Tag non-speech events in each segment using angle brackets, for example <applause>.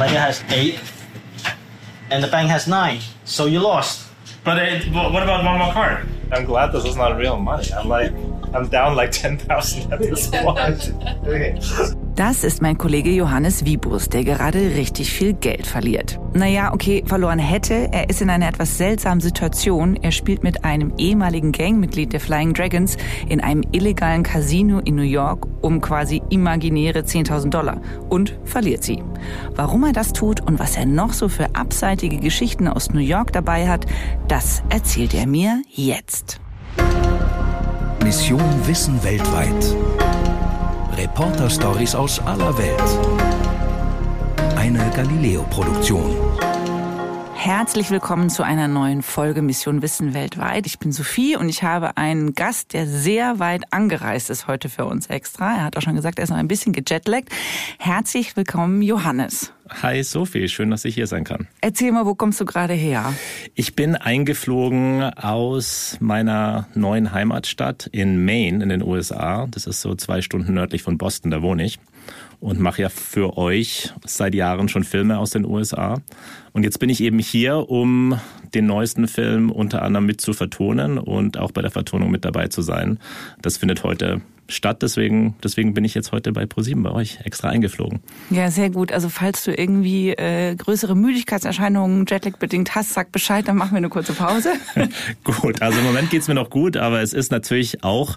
player has eight, and the bank has nine. So you lost. But uh, it, what about one more card? I'm glad this is not real money. I'm like, I'm down like 10,000 at this <laughs> point. okay. Das ist mein Kollege Johannes Wiebus, der gerade richtig viel Geld verliert. Naja, okay, verloren hätte. Er ist in einer etwas seltsamen Situation. Er spielt mit einem ehemaligen Gangmitglied der Flying Dragons in einem illegalen Casino in New York um quasi imaginäre 10.000 Dollar und verliert sie. Warum er das tut und was er noch so für abseitige Geschichten aus New York dabei hat, das erzählt er mir jetzt. Mission Wissen weltweit. Reporter-Stories aus aller Welt. Eine Galileo-Produktion. Herzlich willkommen zu einer neuen Folge Mission Wissen weltweit. Ich bin Sophie und ich habe einen Gast, der sehr weit angereist ist heute für uns extra. Er hat auch schon gesagt, er ist noch ein bisschen gejetlaggt. Herzlich willkommen, Johannes. Hi Sophie, schön, dass ich hier sein kann. Erzähl mal, wo kommst du gerade her? Ich bin eingeflogen aus meiner neuen Heimatstadt in Maine in den USA. Das ist so zwei Stunden nördlich von Boston, da wohne ich. Und mache ja für euch seit Jahren schon Filme aus den USA. Und jetzt bin ich eben hier, um den neuesten Film unter anderem mit zu vertonen und auch bei der Vertonung mit dabei zu sein. Das findet heute statt. Deswegen, deswegen bin ich jetzt heute bei ProSieben bei euch extra eingeflogen. Ja, sehr gut. Also falls du irgendwie äh, größere Müdigkeitserscheinungen Jetlag bedingt hast, sag Bescheid, dann machen wir eine kurze Pause. <laughs> gut, also im Moment geht's mir noch gut, aber es ist natürlich auch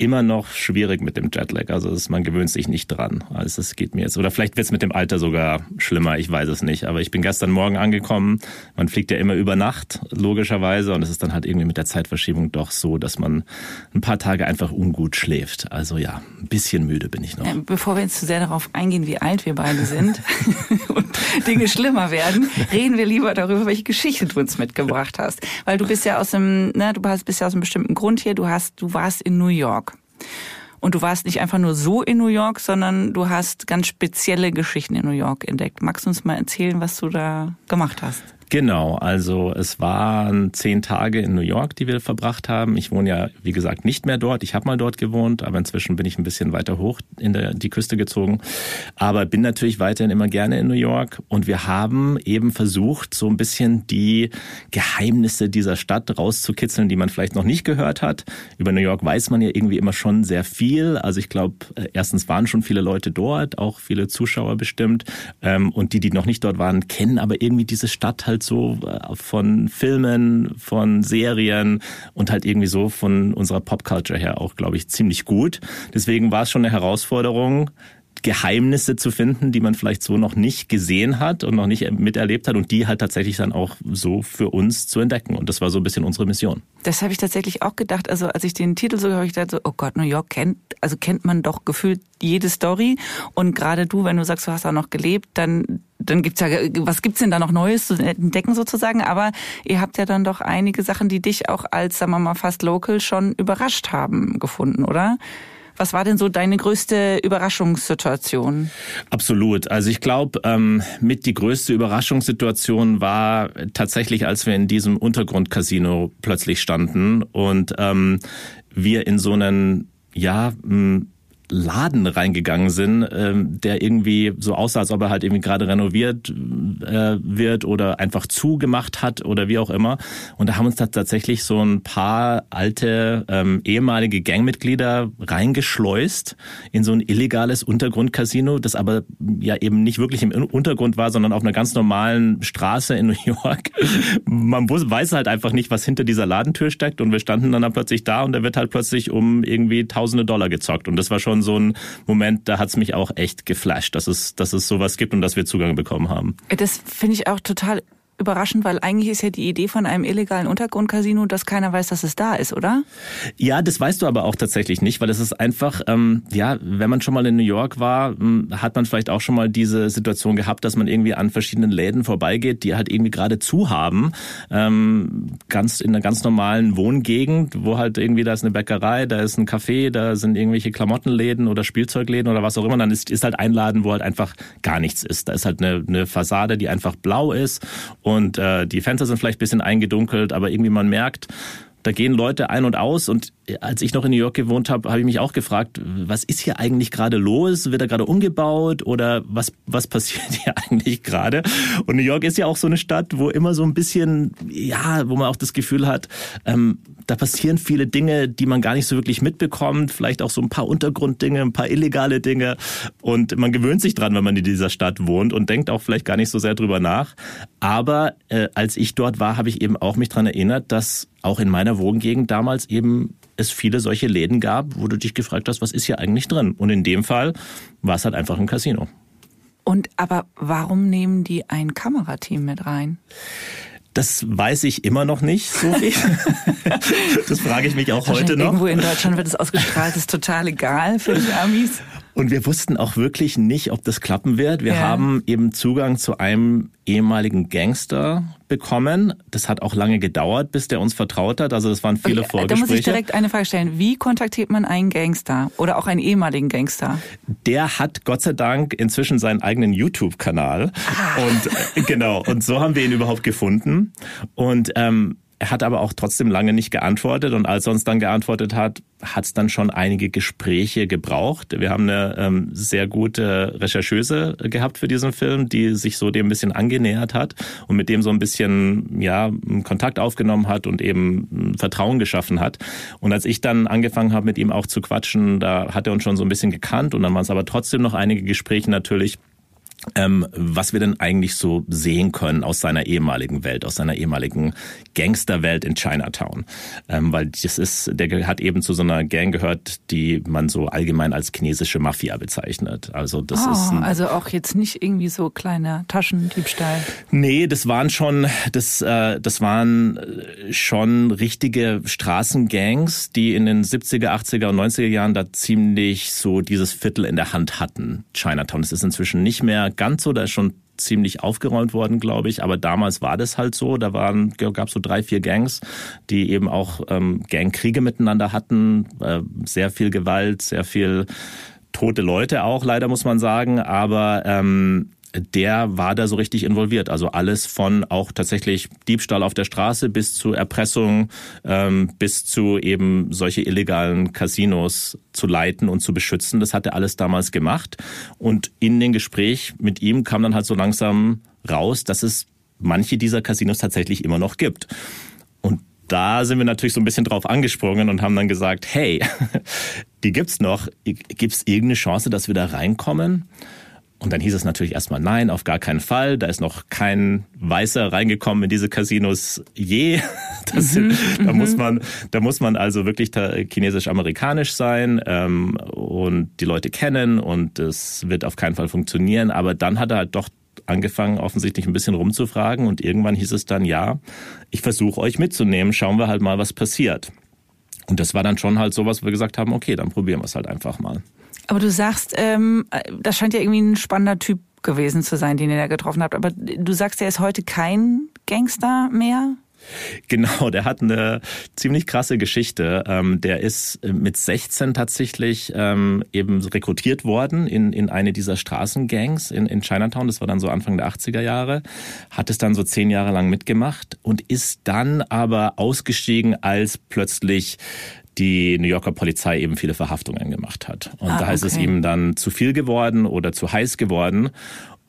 immer noch schwierig mit dem Jetlag. Also ist, man gewöhnt sich nicht dran. Also es geht mir jetzt. Oder vielleicht wird es mit dem Alter sogar schlimmer, ich weiß es nicht. Aber ich bin gestern Morgen angekommen. Man fliegt ja immer über Nacht, logischerweise. Und es ist dann halt irgendwie mit der Zeitverschiebung doch so, dass man ein paar Tage einfach ungut schläft. Also ja, ein bisschen müde bin ich noch. Bevor wir jetzt zu sehr darauf eingehen, wie alt wir beide sind <laughs> und Dinge schlimmer werden, reden wir lieber darüber, welche Geschichte du uns mitgebracht hast. Weil du bist ja aus dem, ne, du bist ja aus einem bestimmten Grund hier. Du hast, du warst in New York. Und du warst nicht einfach nur so in New York, sondern du hast ganz spezielle Geschichten in New York entdeckt. Magst du uns mal erzählen, was du da gemacht hast? Genau, also es waren zehn Tage in New York, die wir verbracht haben. Ich wohne ja, wie gesagt, nicht mehr dort. Ich habe mal dort gewohnt, aber inzwischen bin ich ein bisschen weiter hoch in der, die Küste gezogen. Aber bin natürlich weiterhin immer gerne in New York. Und wir haben eben versucht, so ein bisschen die Geheimnisse dieser Stadt rauszukitzeln, die man vielleicht noch nicht gehört hat. Über New York weiß man ja irgendwie immer schon sehr viel. Also ich glaube, äh, erstens waren schon viele Leute dort, auch viele Zuschauer bestimmt. Ähm, und die, die noch nicht dort waren, kennen aber irgendwie diese Stadt halt halt so äh, von Filmen, von Serien und halt irgendwie so von unserer Popculture her auch, glaube ich, ziemlich gut. Deswegen war es schon eine Herausforderung, Geheimnisse zu finden, die man vielleicht so noch nicht gesehen hat und noch nicht miterlebt hat und die halt tatsächlich dann auch so für uns zu entdecken. Und das war so ein bisschen unsere Mission. Das habe ich tatsächlich auch gedacht. Also als ich den Titel so habe ich gedacht, so, oh Gott, New York kennt, also kennt man doch gefühlt jede Story. Und gerade du, wenn du sagst, du hast da noch gelebt, dann dann gibt's ja, was gibt's denn da noch Neues zu entdecken sozusagen? Aber ihr habt ja dann doch einige Sachen, die dich auch als, sagen wir mal, fast local schon überrascht haben, gefunden, oder? Was war denn so deine größte Überraschungssituation? Absolut. Also ich glaube, ähm, mit die größte Überraschungssituation war tatsächlich, als wir in diesem Untergrundcasino plötzlich standen und ähm, wir in so einen ja Laden reingegangen sind, ähm, der irgendwie so aussah, als ob er halt irgendwie gerade renoviert äh, wird oder einfach zugemacht hat oder wie auch immer. Und da haben uns da tatsächlich so ein paar alte ähm, ehemalige Gangmitglieder reingeschleust in so ein illegales Untergrundcasino, das aber ja eben nicht wirklich im Untergrund war, sondern auf einer ganz normalen Straße in <laughs> New York. Man weiß halt einfach nicht, was hinter dieser Ladentür steckt und wir standen dann, dann plötzlich da und da wird halt plötzlich um irgendwie tausende Dollar gezockt und das war schon schon so ein Moment, da hat es mich auch echt geflasht, dass es, dass es sowas gibt und dass wir Zugang bekommen haben. Das finde ich auch total überraschend, weil eigentlich ist ja die Idee von einem illegalen Untergrundcasino, dass keiner weiß, dass es da ist, oder? Ja, das weißt du aber auch tatsächlich nicht, weil es ist einfach, ähm, ja, wenn man schon mal in New York war, hm, hat man vielleicht auch schon mal diese Situation gehabt, dass man irgendwie an verschiedenen Läden vorbeigeht, die halt irgendwie gerade zu haben, ähm, ganz in einer ganz normalen Wohngegend, wo halt irgendwie da ist eine Bäckerei, da ist ein Café, da sind irgendwelche Klamottenläden oder Spielzeugläden oder was auch immer, dann ist, ist halt ein Laden, wo halt einfach gar nichts ist. Da ist halt eine, eine Fassade, die einfach blau ist und äh, die Fenster sind vielleicht ein bisschen eingedunkelt, aber irgendwie man merkt, da gehen Leute ein und aus und als ich noch in New York gewohnt habe, habe ich mich auch gefragt, was ist hier eigentlich gerade los? Wird da gerade umgebaut oder was, was passiert <laughs> hier eigentlich gerade? Und New York ist ja auch so eine Stadt, wo immer so ein bisschen, ja, wo man auch das Gefühl hat, ähm, da passieren viele Dinge, die man gar nicht so wirklich mitbekommt, vielleicht auch so ein paar Untergrunddinge, ein paar illegale Dinge und man gewöhnt sich dran, wenn man in dieser Stadt wohnt und denkt auch vielleicht gar nicht so sehr drüber nach. Aber äh, als ich dort war, habe ich eben auch mich dran erinnert, dass auch in meiner Wohngegend damals eben es viele solche Läden gab, wo du dich gefragt hast, was ist hier eigentlich drin? Und in dem Fall war es halt einfach ein Casino. Und aber warum nehmen die ein Kamerateam mit rein? Das weiß ich immer noch nicht, Sophie. <laughs> das frage ich mich auch heute noch. Irgendwo in Deutschland wird es ausgestrahlt, ist total egal für die Amis. Und wir wussten auch wirklich nicht, ob das klappen wird. Wir ja. haben eben Zugang zu einem ehemaligen Gangster bekommen. Das hat auch lange gedauert, bis der uns vertraut hat. Also das waren viele okay, Vorgespräche. Da muss ich direkt eine Frage stellen. Wie kontaktiert man einen Gangster oder auch einen ehemaligen Gangster? Der hat Gott sei Dank inzwischen seinen eigenen YouTube-Kanal. Ah. Und äh, genau, und so haben wir ihn überhaupt gefunden. Und ähm, er hat aber auch trotzdem lange nicht geantwortet und als er uns dann geantwortet hat, hat es dann schon einige Gespräche gebraucht. Wir haben eine ähm, sehr gute Rechercheuse gehabt für diesen Film, die sich so dem ein bisschen angenähert hat und mit dem so ein bisschen ja Kontakt aufgenommen hat und eben Vertrauen geschaffen hat. Und als ich dann angefangen habe, mit ihm auch zu quatschen, da hat er uns schon so ein bisschen gekannt und dann waren es aber trotzdem noch einige Gespräche natürlich ähm, was wir denn eigentlich so sehen können aus seiner ehemaligen Welt, aus seiner ehemaligen Gangsterwelt in Chinatown. Ähm, weil das ist, der hat eben zu so einer Gang gehört, die man so allgemein als chinesische Mafia bezeichnet. Also das oh, ist ein, also auch jetzt nicht irgendwie so kleiner Taschendiebstahl. Nee, das waren schon, das, äh, das waren schon richtige Straßengangs, die in den 70er, 80er und 90er Jahren da ziemlich so dieses Viertel in der Hand hatten. Chinatown. Das ist inzwischen nicht mehr ganz so, da ist schon ziemlich aufgeräumt worden, glaube ich. Aber damals war das halt so. Da waren gab es so drei, vier Gangs, die eben auch ähm, Gangkriege miteinander hatten, äh, sehr viel Gewalt, sehr viel tote Leute auch, leider muss man sagen. Aber ähm, der war da so richtig involviert. Also alles von auch tatsächlich Diebstahl auf der Straße bis zu Erpressung, ähm, bis zu eben solche illegalen Casinos zu leiten und zu beschützen. Das hat er alles damals gemacht. Und in den Gespräch mit ihm kam dann halt so langsam raus, dass es manche dieser Casinos tatsächlich immer noch gibt. Und da sind wir natürlich so ein bisschen drauf angesprungen und haben dann gesagt, hey, <laughs> die gibt's noch. Gibt's irgendeine Chance, dass wir da reinkommen? Und dann hieß es natürlich erstmal nein, auf gar keinen Fall. Da ist noch kein Weißer reingekommen in diese Casinos je. <laughs> Das, mhm, da muss mhm. man, da muss man also wirklich chinesisch-amerikanisch sein ähm, und die Leute kennen und es wird auf keinen Fall funktionieren. Aber dann hat er halt doch angefangen, offensichtlich ein bisschen rumzufragen und irgendwann hieß es dann, ja, ich versuche euch mitzunehmen, schauen wir halt mal, was passiert. Und das war dann schon halt sowas, wo wir gesagt haben, okay, dann probieren wir es halt einfach mal. Aber du sagst, ähm, das scheint ja irgendwie ein spannender Typ gewesen zu sein, den ihr da getroffen habt. Aber du sagst, er ist heute kein Gangster mehr? Genau, der hat eine ziemlich krasse Geschichte. Ähm, der ist mit 16 tatsächlich ähm, eben rekrutiert worden in, in eine dieser Straßengangs in, in Chinatown. Das war dann so Anfang der 80er Jahre. Hat es dann so zehn Jahre lang mitgemacht und ist dann aber ausgestiegen, als plötzlich die New Yorker Polizei eben viele Verhaftungen gemacht hat. Und ah, da ist okay. es ihm dann zu viel geworden oder zu heiß geworden.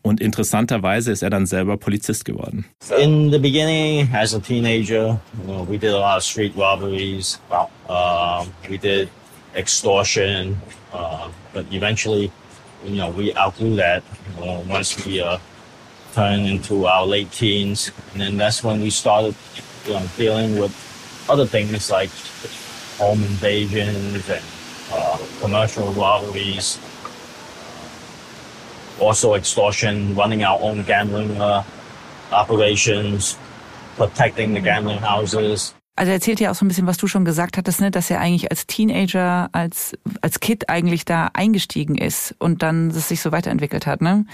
Und interessanterweise ist er dann selber Polizist geworden. In the beginning, as a teenager, you know, we did a lot of street robberies. Uh, we did extortion, uh, but eventually, you know, we outgrew that. Know, once we uh, turned into our late teens, and then that's when we started, you know, dealing with other things like home invasions and uh, commercial robberies, also extortion, running our own gambling uh, operations, protecting the gambling houses. Also er erzählt ja auch so ein bisschen, was du schon gesagt hattest, ne, dass er eigentlich als Teenager, als, als Kid eigentlich da eingestiegen ist und dann es sich so weiterentwickelt hat. Ne?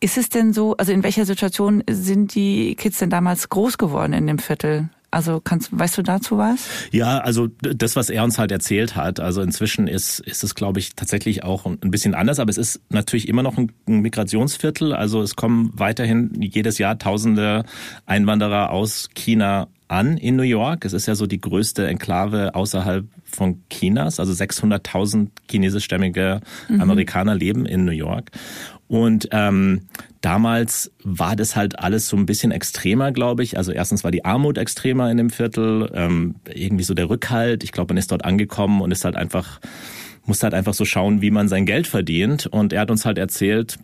Ist es denn so, also in welcher Situation sind die Kids denn damals groß geworden in dem Viertel? Also kannst, weißt du dazu was? Ja, also das, was er uns halt erzählt hat. Also inzwischen ist, ist es, glaube ich, tatsächlich auch ein bisschen anders, aber es ist natürlich immer noch ein Migrationsviertel. Also es kommen weiterhin jedes Jahr tausende Einwanderer aus China an in New York. Es ist ja so die größte Enklave außerhalb von Chinas. Also 600.000 chinesischstämmige mhm. Amerikaner leben in New York. Und ähm, damals war das halt alles so ein bisschen extremer, glaube ich. Also erstens war die Armut extremer in dem Viertel, ähm, irgendwie so der Rückhalt. Ich glaube, man ist dort angekommen und ist halt einfach, muss halt einfach so schauen, wie man sein Geld verdient. Und er hat uns halt erzählt,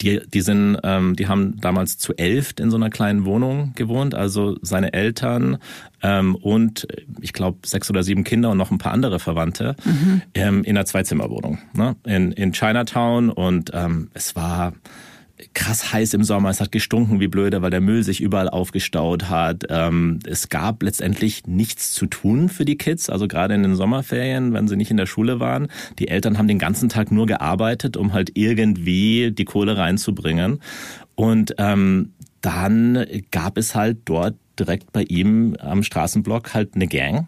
die, die sind, ähm, die haben damals zu elf in so einer kleinen Wohnung gewohnt. Also seine Eltern ähm, und ich glaube sechs oder sieben Kinder und noch ein paar andere Verwandte mhm. ähm, in einer Zweizimmerwohnung ne? in, in Chinatown. Und ähm, es war krass heiß im Sommer. Es hat gestunken wie blöde, weil der Müll sich überall aufgestaut hat. Ähm, es gab letztendlich nichts zu tun für die Kids, also gerade in den Sommerferien, wenn sie nicht in der Schule waren. Die Eltern haben den ganzen Tag nur gearbeitet, um halt irgendwie die Kohle reinzubringen. Und ähm, dann gab es halt dort direkt bei ihm am Straßenblock halt eine Gang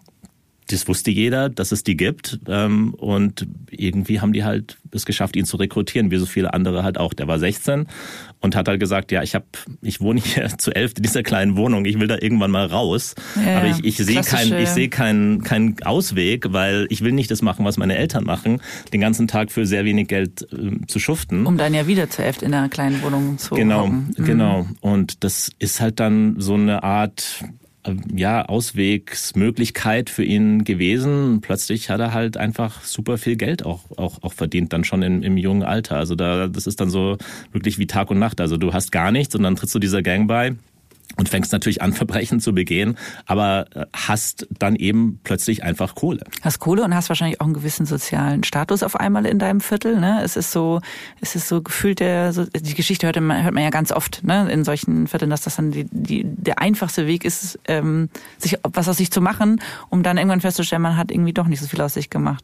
das wusste jeder, dass es die gibt. Ähm, und irgendwie haben die halt es geschafft, ihn zu rekrutieren, wie so viele andere halt auch. Der war 16 und hat halt gesagt, ja, ich habe, ich wohne hier <laughs> zu elf in dieser kleinen Wohnung, ich will da irgendwann mal raus. Ja, aber ich, ich sehe keinen, ich sehe keinen, keinen Ausweg, weil ich will nicht das machen, was meine Eltern machen, den ganzen Tag für sehr wenig Geld äh, zu schuften. Um dann ja wieder zu elf in einer kleinen Wohnung zu Genau, hocken. Mhm. genau. Und das ist halt dann so eine Art ja, Auswegsmöglichkeit für ihn gewesen. Plötzlich hat er halt einfach super viel Geld auch, auch, auch verdient, dann schon im, im jungen Alter. Also da, das ist dann so wirklich wie Tag und Nacht. Also du hast gar nichts und dann trittst du dieser Gang bei und fängst natürlich an, <laughs> Verbrechen zu begehen, aber äh, hast dann eben plötzlich einfach Kohle. Hast Kohle und hast wahrscheinlich auch einen gewissen sozialen Status auf einmal in deinem Viertel. Ne? Es ist so, es ist so gefühlt der, so, die Geschichte hört man, hört man ja ganz oft ne? in solchen Vierteln, dass das dann die, die, der einfachste Weg ist, ähm, sich was aus sich zu machen, um dann irgendwann festzustellen, man hat irgendwie doch nicht so viel aus sich gemacht.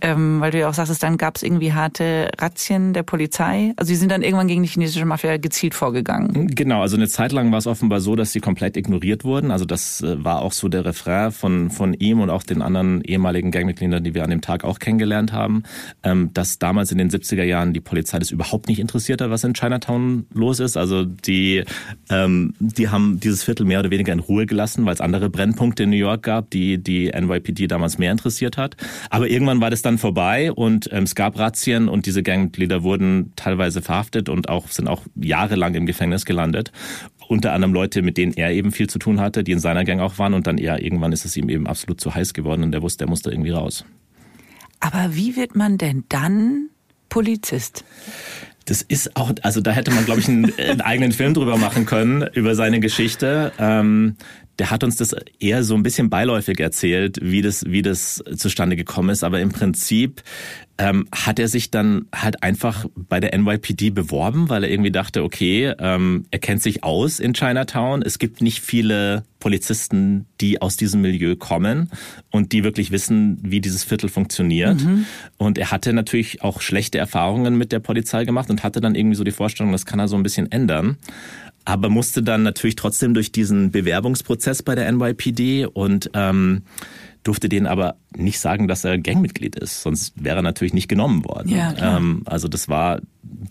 Ähm, weil du ja auch sagst, dann gab es irgendwie harte Razzien der Polizei. Also die sind dann irgendwann gegen die chinesische Mafia gezielt vorgegangen. Genau, also eine Zeit lang war es offenbar so, dass sie komplett ignoriert wurden. Also das äh, war auch so der Refrain von, von ihm und auch den anderen ehemaligen Gangmitgliedern, die wir an dem Tag auch kennengelernt haben, ähm, dass damals in den 70er Jahren die Polizei das überhaupt nicht interessiert hat, was in Chinatown los ist. Also die, ähm, die haben dieses Viertel mehr oder weniger in Ruhe gelassen, weil es andere Brennpunkte in New York gab, die die NYPD damals mehr interessiert hat. Aber irgendwann war das dann vorbei und ähm, es gab Razzien und diese Gangmitglieder wurden teilweise verhaftet und auch sind auch jahrelang im Gefängnis gelandet unter anderem Leute, mit denen er eben viel zu tun hatte, die in seiner Gang auch waren und dann eher irgendwann ist es ihm eben absolut zu heiß geworden und er wusste, er musste irgendwie raus. Aber wie wird man denn dann Polizist? Das ist auch, also da hätte man, glaube ich, einen, <laughs> einen, eigenen Film drüber machen können, über seine Geschichte. Ähm, der hat uns das eher so ein bisschen beiläufig erzählt, wie das, wie das zustande gekommen ist. Aber im Prinzip ähm, hat er sich dann halt einfach bei der NYPD beworben, weil er irgendwie dachte, okay, ähm, er kennt sich aus in Chinatown. Es gibt nicht viele Polizisten, die aus diesem Milieu kommen und die wirklich wissen, wie dieses Viertel funktioniert. Mhm. Und er hatte natürlich auch schlechte Erfahrungen mit der Polizei gemacht und hatte dann irgendwie so die Vorstellung, das kann er so ein bisschen ändern aber musste dann natürlich trotzdem durch diesen Bewerbungsprozess bei der NYPD und ähm, durfte denen aber nicht sagen, dass er Gangmitglied ist, sonst wäre er natürlich nicht genommen worden. Ja, ähm, also das war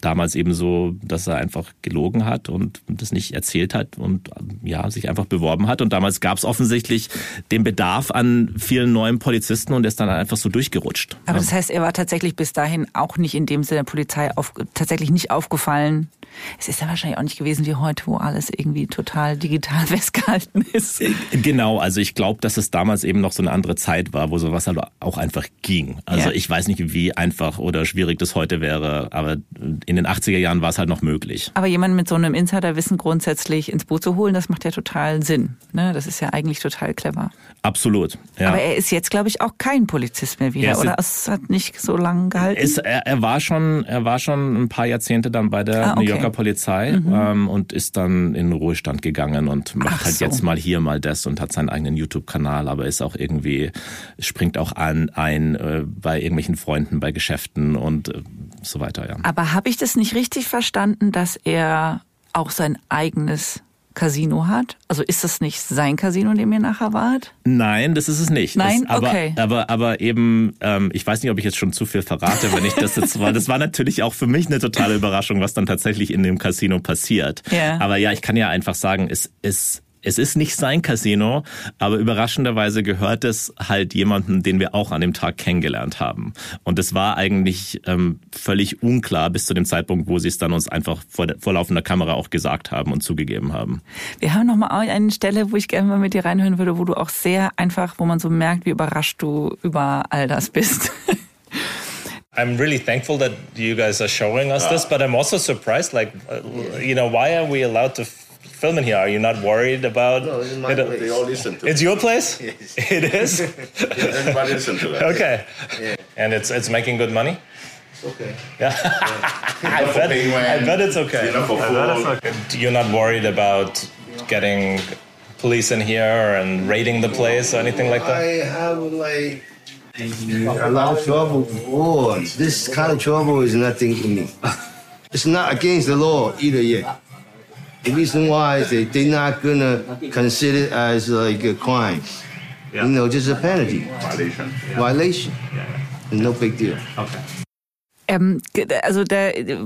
damals eben so, dass er einfach gelogen hat und das nicht erzählt hat und ja, sich einfach beworben hat. Und damals gab es offensichtlich den Bedarf an vielen neuen Polizisten und er ist dann einfach so durchgerutscht. Aber das heißt, er war tatsächlich bis dahin auch nicht in dem Sinne der Polizei auf, tatsächlich nicht aufgefallen. Es ist ja wahrscheinlich auch nicht gewesen wie heute, wo alles irgendwie total digital <laughs> festgehalten ist. Äh, genau, also ich glaube, dass es damals eben noch so eine andere Zeit war, wo sowas halt auch einfach ging. Also ja. ich weiß nicht, wie einfach oder schwierig das heute wäre, aber in den 80er Jahren war es halt noch möglich. Aber jemanden mit so einem Insiderwissen grundsätzlich ins Boot zu holen, das macht ja total Sinn. Ne? Das ist ja eigentlich total clever. Absolut. Ja. Aber er ist jetzt, glaube ich, auch kein Polizist mehr wieder, oder? Es hat nicht so lange gehalten. Ist, er, er, war schon, er war schon ein paar Jahrzehnte dann bei der ah, okay. New Yorker Polizei mhm. ähm, und ist dann in den Ruhestand gegangen und macht Ach halt so. jetzt mal hier mal das und hat seinen eigenen YouTube-Kanal, aber ist auch irgendwie, springt auch an ein äh, bei irgendwelchen Freunden, bei Geschäften und äh, so weiter, ja. Aber habe ich das nicht richtig verstanden, dass er auch sein eigenes Casino hat? Also ist das nicht sein Casino, in dem ihr nachher wart? Nein, das ist es nicht. Nein, das, aber, okay. Aber, aber eben, ähm, ich weiß nicht, ob ich jetzt schon zu viel verrate, wenn ich das jetzt <laughs> war. Das war natürlich auch für mich eine totale Überraschung, was dann tatsächlich in dem Casino passiert. Ja. Aber ja, ich kann ja einfach sagen, es ist es ist nicht sein Casino, aber überraschenderweise gehört es halt jemandem, den wir auch an dem Tag kennengelernt haben. Und es war eigentlich ähm, völlig unklar bis zu dem Zeitpunkt, wo sie es dann uns einfach vor, vor laufender Kamera auch gesagt haben und zugegeben haben. Wir haben noch mal eine Stelle, wo ich gerne mal mit dir reinhören würde, wo du auch sehr einfach, wo man so merkt, wie überrascht du über all das bist. <laughs> I'm really thankful that you guys are showing us this, but I'm also surprised. Like, uh, you know, why are we allowed to film in here? Are you not worried about? No, it's my it? place. They all listen to It's it. your place. <laughs> Yes. It is. Yeah, everybody listen to that. okay. Yeah. And it's it's making good money. It's okay. Yeah. <laughs> I bet. I bet it's okay. Enough for I bet it's okay. You're not worried about getting police in here and raiding the place or anything like that. I have like a lot of trouble. Oh, this kind of trouble is nothing to me. <laughs> It's not against the law either yet. The reason why is they they're not gonna consider it as like a crime. You know, just a penalty Violation. violation. No big deal. Okay. Ähm, also da äh,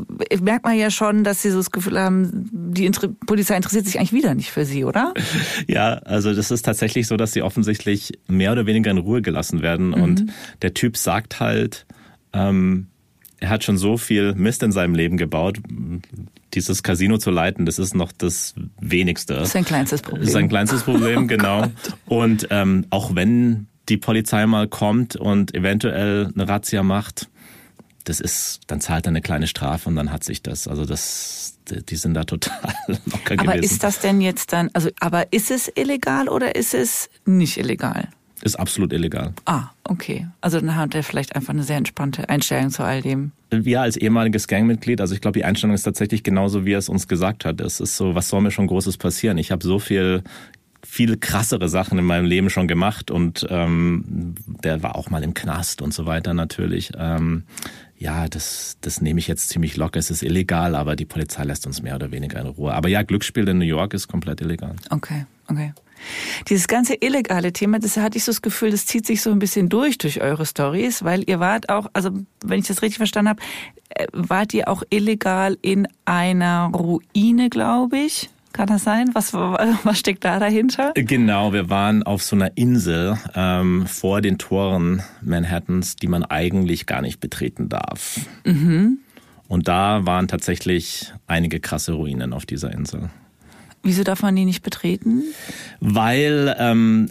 merkt man ja schon, dass sie so das Gefühl haben, die Inter Polizei interessiert sich eigentlich wieder nicht für sie, oder? <laughs> Ja, also das ist tatsächlich so, dass sie offensichtlich mehr oder weniger in Ruhe gelassen werden. Und der Typ sagt halt, ähm, er hat schon so viel Mist in seinem Leben gebaut. Dieses Casino zu leiten, das ist noch das Wenigste. Das ist sein kleinstes Problem. Das ist sein kleinstes Problem, <laughs> genau. Und ähm, auch wenn die Polizei mal kommt und eventuell eine Razzia macht, das ist, dann zahlt er eine kleine Strafe und dann hat sich das. Also das, die sind da total <laughs> locker Aber gewesen. ist das denn jetzt dann, also, aber ist es illegal oder ist es nicht illegal? Ist absolut illegal. Ah, okay. Also dann hat er vielleicht einfach eine sehr entspannte Einstellung zu all dem. wir als ehemaliges Gangmitglied, also ich glaube, die Einstellung ist tatsächlich genauso, wie er es uns gesagt hat. Es ist so, was soll mir schon Großes passieren? Ich habe so viel viel krassere Sachen in meinem Leben schon gemacht und ähm, der war auch mal im Knast und so weiter natürlich. Ähm, ja, das, das nehme ich jetzt ziemlich locker. Es ist illegal, aber die Polizei lässt uns mehr oder weniger in Ruhe. Aber ja, Glücksspiel in New York ist komplett illegal. Okay, okay. Dieses ganze illegale Thema, das hatte ich so das Gefühl, das zieht sich so ein bisschen durch durch eure Stories, weil ihr wart auch, also wenn ich das richtig verstanden habe, äh, wart ihr auch illegal in einer Ruine, glaube ich. Kann das sein? Was, <laughs> was steckt da dahinter? Genau, wir waren auf so einer Insel ähm, vor den Toren Manhattans, die man eigentlich gar nicht betreten darf. Und da waren tatsächlich einige krasse Ruinen auf dieser Insel. Wieso darf man die nicht betreten? Weil ähm,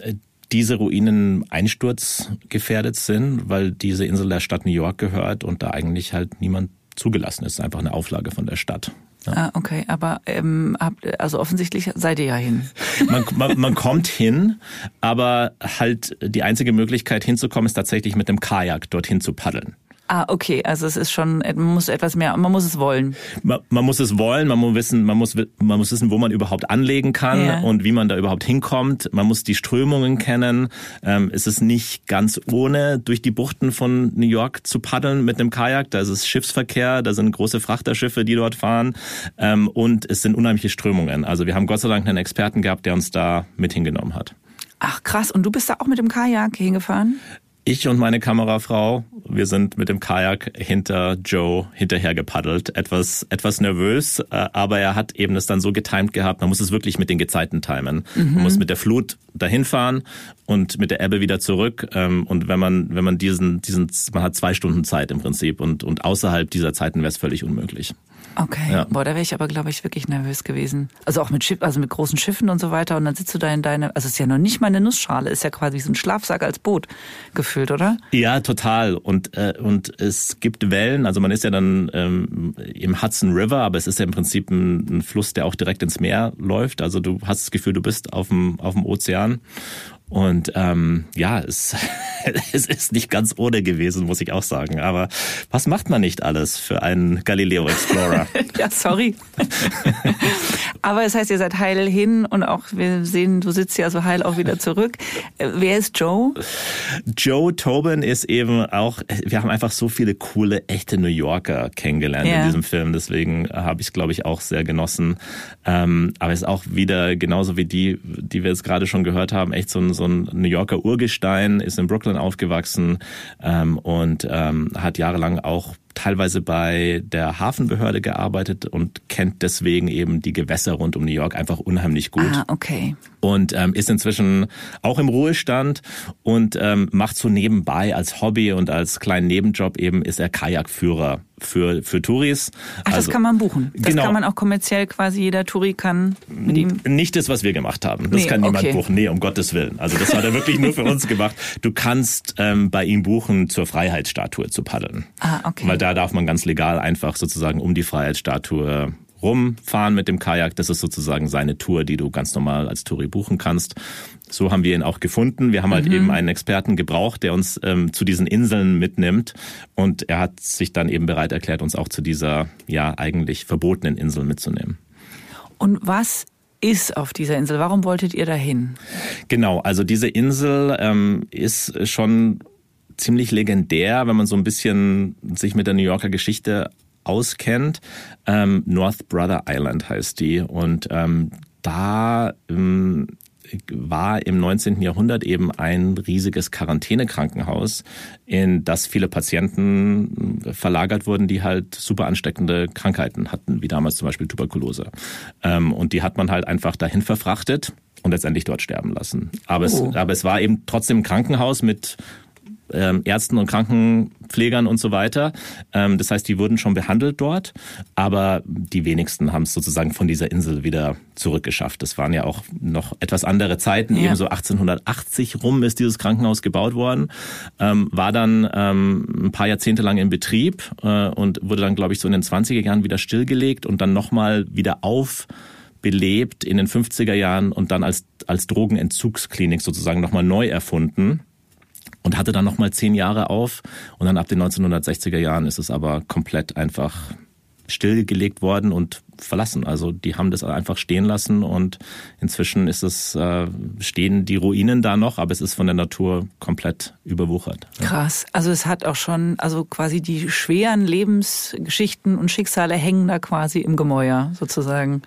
diese Ruinen einsturzgefährdet sind, weil diese Insel der Stadt New York gehört und da eigentlich halt niemand zugelassen ist. Einfach eine Auflage von der Stadt. Ja. Ah, okay, aber ähm, habt, also offensichtlich seid ihr ja hin. <laughs> Man, man, man kommt hin, aber halt die einzige Möglichkeit hinzukommen ist tatsächlich mit dem Kajak dorthin zu paddeln. Ah, okay, also es ist schon, man muss etwas mehr, man muss es wollen. Man, man muss es wollen, man muss wissen, man muss, man muss wissen, wo man überhaupt anlegen kann Ja. und wie man da überhaupt hinkommt. Man muss die Strömungen kennen. Ähm, es ist nicht ganz ohne, durch die Buchten von New York zu paddeln mit einem Kajak. Da ist es Schiffsverkehr, da sind große Frachterschiffe, die dort fahren ähm, und es sind unheimliche Strömungen. Also wir haben Gott sei Dank einen Experten gehabt, der uns da mit hingenommen hat. Ach krass, und du bist da auch mit dem Kajak hingefahren? Ich und meine Kamerafrau, wir sind mit dem Kajak hinter Joe hinterher gepaddelt. Etwas, etwas nervös, äh, aber er hat eben das dann so getimt gehabt. Man muss es wirklich mit den Gezeiten timen. Man muss mit der Flut dahin fahren und mit der Ebbe wieder zurück. Ähm, Und wenn man, wenn man diesen, diesen, man hat zwei Stunden Zeit im Prinzip und, und außerhalb dieser Zeiten wäre es völlig unmöglich. Okay, Ja. boah, da wäre ich aber, glaube ich, wirklich nervös gewesen. Also auch mit Schiff, also mit großen Schiffen und so weiter. Und dann sitzt du da in deine, also es ist ja noch nicht mal eine Nussschale, ist ja quasi so ein Schlafsack als Boot gefüllt, oder? Ja, total. Und, äh, und es gibt Wellen, also man ist ja dann ähm, im Hudson River, aber es ist ja im Prinzip ein, ein Fluss, der auch direkt ins Meer läuft. Also du hast das Gefühl, du bist auf dem, auf dem Ozean. Und ähm, ja, es, <laughs> es ist nicht ganz ohne gewesen, muss ich auch sagen. Aber was macht man nicht alles für einen Galileo Explorer? <laughs> ja, sorry. aber es heißt, ihr seid heil hin und auch wir sehen, du sitzt ja so heil auch wieder zurück. Wer ist Joe? Joe Tobin ist eben auch, wir haben einfach so viele coole, echte New Yorker kennengelernt Ja. in diesem Film. Deswegen habe ich es, glaube ich, auch sehr genossen. Ähm, aber es ist auch wieder genauso wie die, die wir jetzt gerade schon gehört haben, echt so ein, so ein New Yorker Urgestein, ist in Brooklyn aufgewachsen ähm, und ähm, hat jahrelang auch teilweise bei der Hafenbehörde gearbeitet und kennt deswegen eben die Gewässer rund um New York einfach unheimlich gut. Ah, okay. Und ähm, ist inzwischen auch im Ruhestand und ähm, macht so nebenbei als Hobby und als kleinen Nebenjob eben ist er Kajakführer für, für Touris. Ach, also, das kann man buchen. Das genau. kann man auch kommerziell quasi, jeder Touri kann mit ihm. Nicht das, was wir gemacht haben. Das Nee, kann niemand okay. buchen. Nee, um Gottes Willen. Also das hat er wirklich nur für uns gemacht. Du kannst ähm, bei ihm buchen, zur Freiheitsstatue zu paddeln. Ah, okay. Weil da darf man ganz legal einfach sozusagen um die Freiheitsstatue rumfahren mit dem Kajak. Das ist sozusagen seine Tour, die du ganz normal als Touri buchen kannst. So haben wir ihn auch gefunden. Wir haben halt eben einen Experten gebraucht, der uns ähm, zu diesen Inseln mitnimmt. Und er hat sich dann eben bereit erklärt, uns auch zu dieser ja eigentlich verbotenen Insel mitzunehmen. Und was ist auf dieser Insel? Warum wolltet ihr dahin? Genau, also diese Insel ähm, ist schon ziemlich legendär, wenn man so ein bisschen sich mit der New Yorker Geschichte auskennt. Ähm, North Brother Island heißt die und ähm, da ähm, war im 19. Jahrhundert eben ein riesiges Quarantänekrankenhaus, in das viele Patienten verlagert wurden, die halt super ansteckende Krankheiten hatten, wie damals zum Beispiel Tuberkulose. Ähm, und die hat man halt einfach dahin verfrachtet und letztendlich dort sterben lassen. Aber, Oh. es, aber es war eben trotzdem ein Krankenhaus mit ähm, Ärzten und Krankenpflegern und so weiter. Ähm, das heißt, die wurden schon behandelt dort, aber die wenigsten haben es sozusagen von dieser Insel wieder zurückgeschafft. Das waren ja auch noch etwas andere Zeiten. Ja. Eben so 1880 rum ist dieses Krankenhaus gebaut worden, ähm, war dann ähm, ein paar Jahrzehnte lang in Betrieb äh, und wurde dann, glaube ich, so in den 20er Jahren wieder stillgelegt und dann nochmal wieder auf belebt in den 50er Jahren und dann als, als Drogenentzugsklinik sozusagen nochmal neu erfunden und hatte dann nochmal zehn Jahre auf. Und dann ab den 1960er Jahren ist es aber komplett einfach stillgelegt worden und verlassen. Also die haben das einfach stehen lassen und inzwischen ist es, äh, stehen die Ruinen da noch, aber es ist von der Natur komplett überwuchert. Krass. Also es hat auch schon, also quasi die schweren Lebensgeschichten und Schicksale hängen da quasi im Gemäuer sozusagen.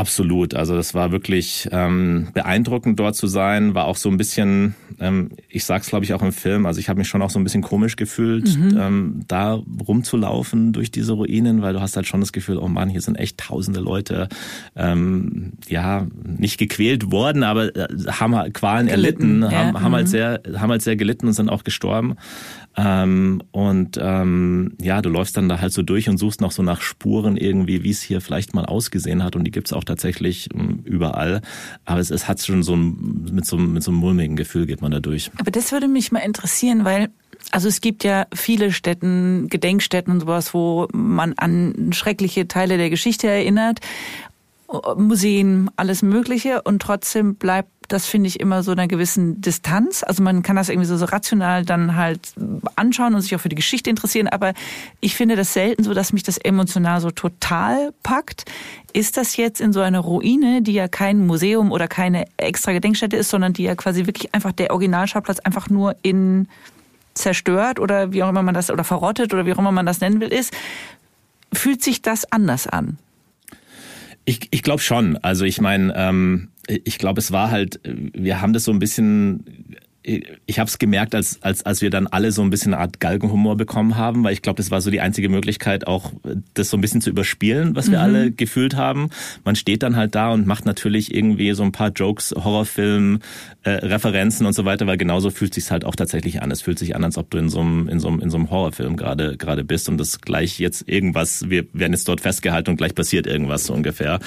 Absolut. Also das war wirklich ähm, beeindruckend dort zu sein. War auch so ein bisschen, ähm, ich sag's glaube ich auch im Film, also ich habe mich schon auch so ein bisschen komisch gefühlt, ähm, da rumzulaufen durch diese Ruinen, weil du hast halt schon das Gefühl, oh Mann, hier sind echt tausende Leute, ähm, ja, nicht gequält worden, aber äh, haben halt Qualen Gelitten, erlitten, ja, haben, haben mhm. halt sehr, haben halt sehr gelitten und sind auch gestorben. Ähm, und ähm, ja, du läufst dann da halt so durch und suchst noch so nach Spuren irgendwie, wie es hier vielleicht mal ausgesehen hat. Und die gibt's auch tatsächlich ähm, überall. Aber es, es hat schon so ein, mit so, mit so einem mulmigen Gefühl geht man da durch. Aber das würde mich mal interessieren, weil also es gibt ja viele Städten, Gedenkstätten und sowas, wo man an schreckliche Teile der Geschichte erinnert, Museen, alles Mögliche und trotzdem bleibt das finde ich immer so einer gewissen Distanz. Also man kann das irgendwie so, so rational dann halt anschauen und sich auch für die Geschichte interessieren, aber ich finde das selten so, dass mich das emotional so total packt. Ist das jetzt in so einer Ruine, die ja kein Museum oder keine extra Gedenkstätte ist, sondern die ja quasi wirklich einfach der Originalschauplatz einfach nur in zerstört oder wie auch immer man das oder verrottet oder wie auch immer man das nennen will, ist, fühlt sich das anders an? Ich, ich glaube schon. Also ich meine, ähm, ich glaube, es war halt, wir haben das so ein bisschen ich habe es gemerkt, als, als, als wir dann alle so ein bisschen eine Art Galgenhumor bekommen haben, weil ich glaube, das war so die einzige Möglichkeit, auch das so ein bisschen zu überspielen, was wir Mhm. alle gefühlt haben. Man steht dann halt da und macht natürlich irgendwie so ein paar Jokes, Horrorfilm, äh, Referenzen und so weiter, weil genauso fühlt sich's halt auch tatsächlich an. Es fühlt sich an, als ob du in so einem, in so einem, in so einem Horrorfilm gerade gerade bist und das gleich jetzt irgendwas, wir werden jetzt dort festgehalten und gleich passiert irgendwas so ungefähr.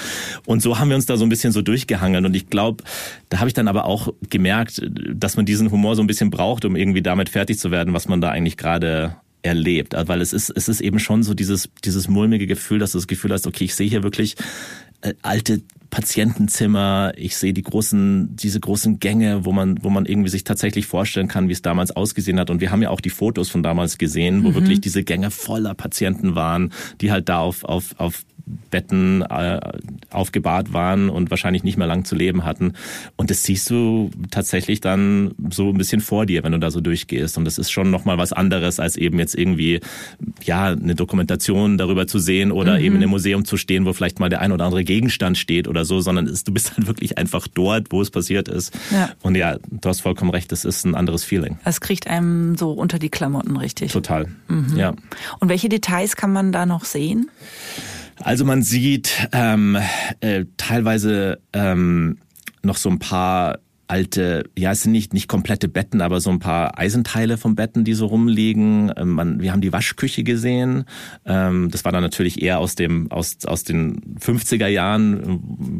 Und so haben wir uns da so ein bisschen so durchgehangelt und ich glaube, da habe ich dann aber auch gemerkt, dass man diesen Humor so ein bisschen braucht, um irgendwie damit fertig zu werden, was man da eigentlich gerade erlebt, weil es ist es ist eben schon so dieses dieses mulmige Gefühl, dass du das Gefühl hast, okay, ich sehe hier wirklich äh, alte Patientenzimmer, ich sehe die großen diese großen Gänge, wo man wo man irgendwie sich tatsächlich vorstellen kann, wie es damals ausgesehen hat und wir haben ja auch die Fotos von damals gesehen, wo Mhm. wirklich diese Gänge voller Patienten waren, die halt da auf auf auf Betten äh, aufgebahrt waren und wahrscheinlich nicht mehr lang zu leben hatten. Und das siehst du tatsächlich dann so ein bisschen vor dir, wenn du da so durchgehst. Und das ist schon nochmal was anderes, als eben jetzt irgendwie, ja, eine Dokumentation darüber zu sehen oder Mhm. eben in einem Museum zu stehen, wo vielleicht mal der ein oder andere Gegenstand steht oder so, sondern es, du bist halt wirklich einfach dort, wo es passiert ist. Ja. Und ja, du hast vollkommen recht, das ist ein anderes Feeling. Es kriegt einem so unter die Klamotten richtig. Total. Mhm. Ja. Und welche Details kann man da noch sehen? Also man sieht ähm, äh, teilweise ähm, noch so ein paar alte, ja, es sind nicht, nicht komplette Betten, aber so ein paar Eisenteile vom Betten, die so rumliegen. Ähm, man, wir haben die Waschküche gesehen. Ähm, das war dann natürlich eher aus dem, aus, aus den 50er Jahren,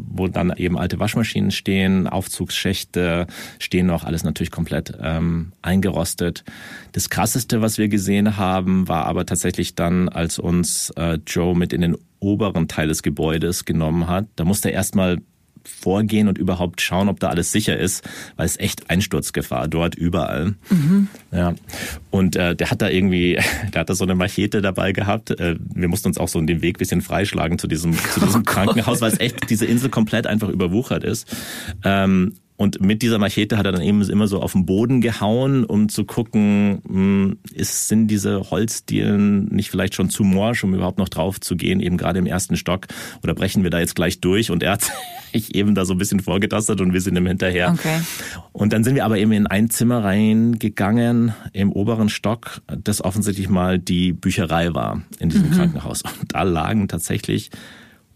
wo dann eben alte Waschmaschinen stehen, Aufzugsschächte stehen noch, alles natürlich komplett ähm, eingerostet. Das krasseste, was wir gesehen haben, war aber tatsächlich dann, als uns äh, Joe mit in den oberen Teil des Gebäudes genommen hat. Da musste er erstmal vorgehen und überhaupt schauen, ob da alles sicher ist, weil es echt Einsturzgefahr dort überall. Mhm. Ja. Und äh, der hat da irgendwie, <laughs> der hat da so eine Machete dabei gehabt. Äh, wir mussten uns auch so den Weg bisschen freischlagen zu diesem, zu diesem <laughs> oh Krankenhaus, weil es echt diese Insel komplett einfach überwuchert ist. Ähm, und mit dieser Machete hat er dann eben immer so auf den Boden gehauen, um zu gucken, hm, ist, sind diese Holzdielen nicht vielleicht schon zu morsch, um überhaupt noch drauf zu gehen, eben gerade im ersten Stock, oder brechen wir da jetzt gleich durch? Und er hat <laughs> sich eben da so ein bisschen vorgetastet und wir sind ihm hinterher. Okay. Und dann sind wir aber eben in ein Zimmer reingegangen im oberen Stock, das offensichtlich mal die Bücherei war in diesem mhm. Krankenhaus. Und da lagen tatsächlich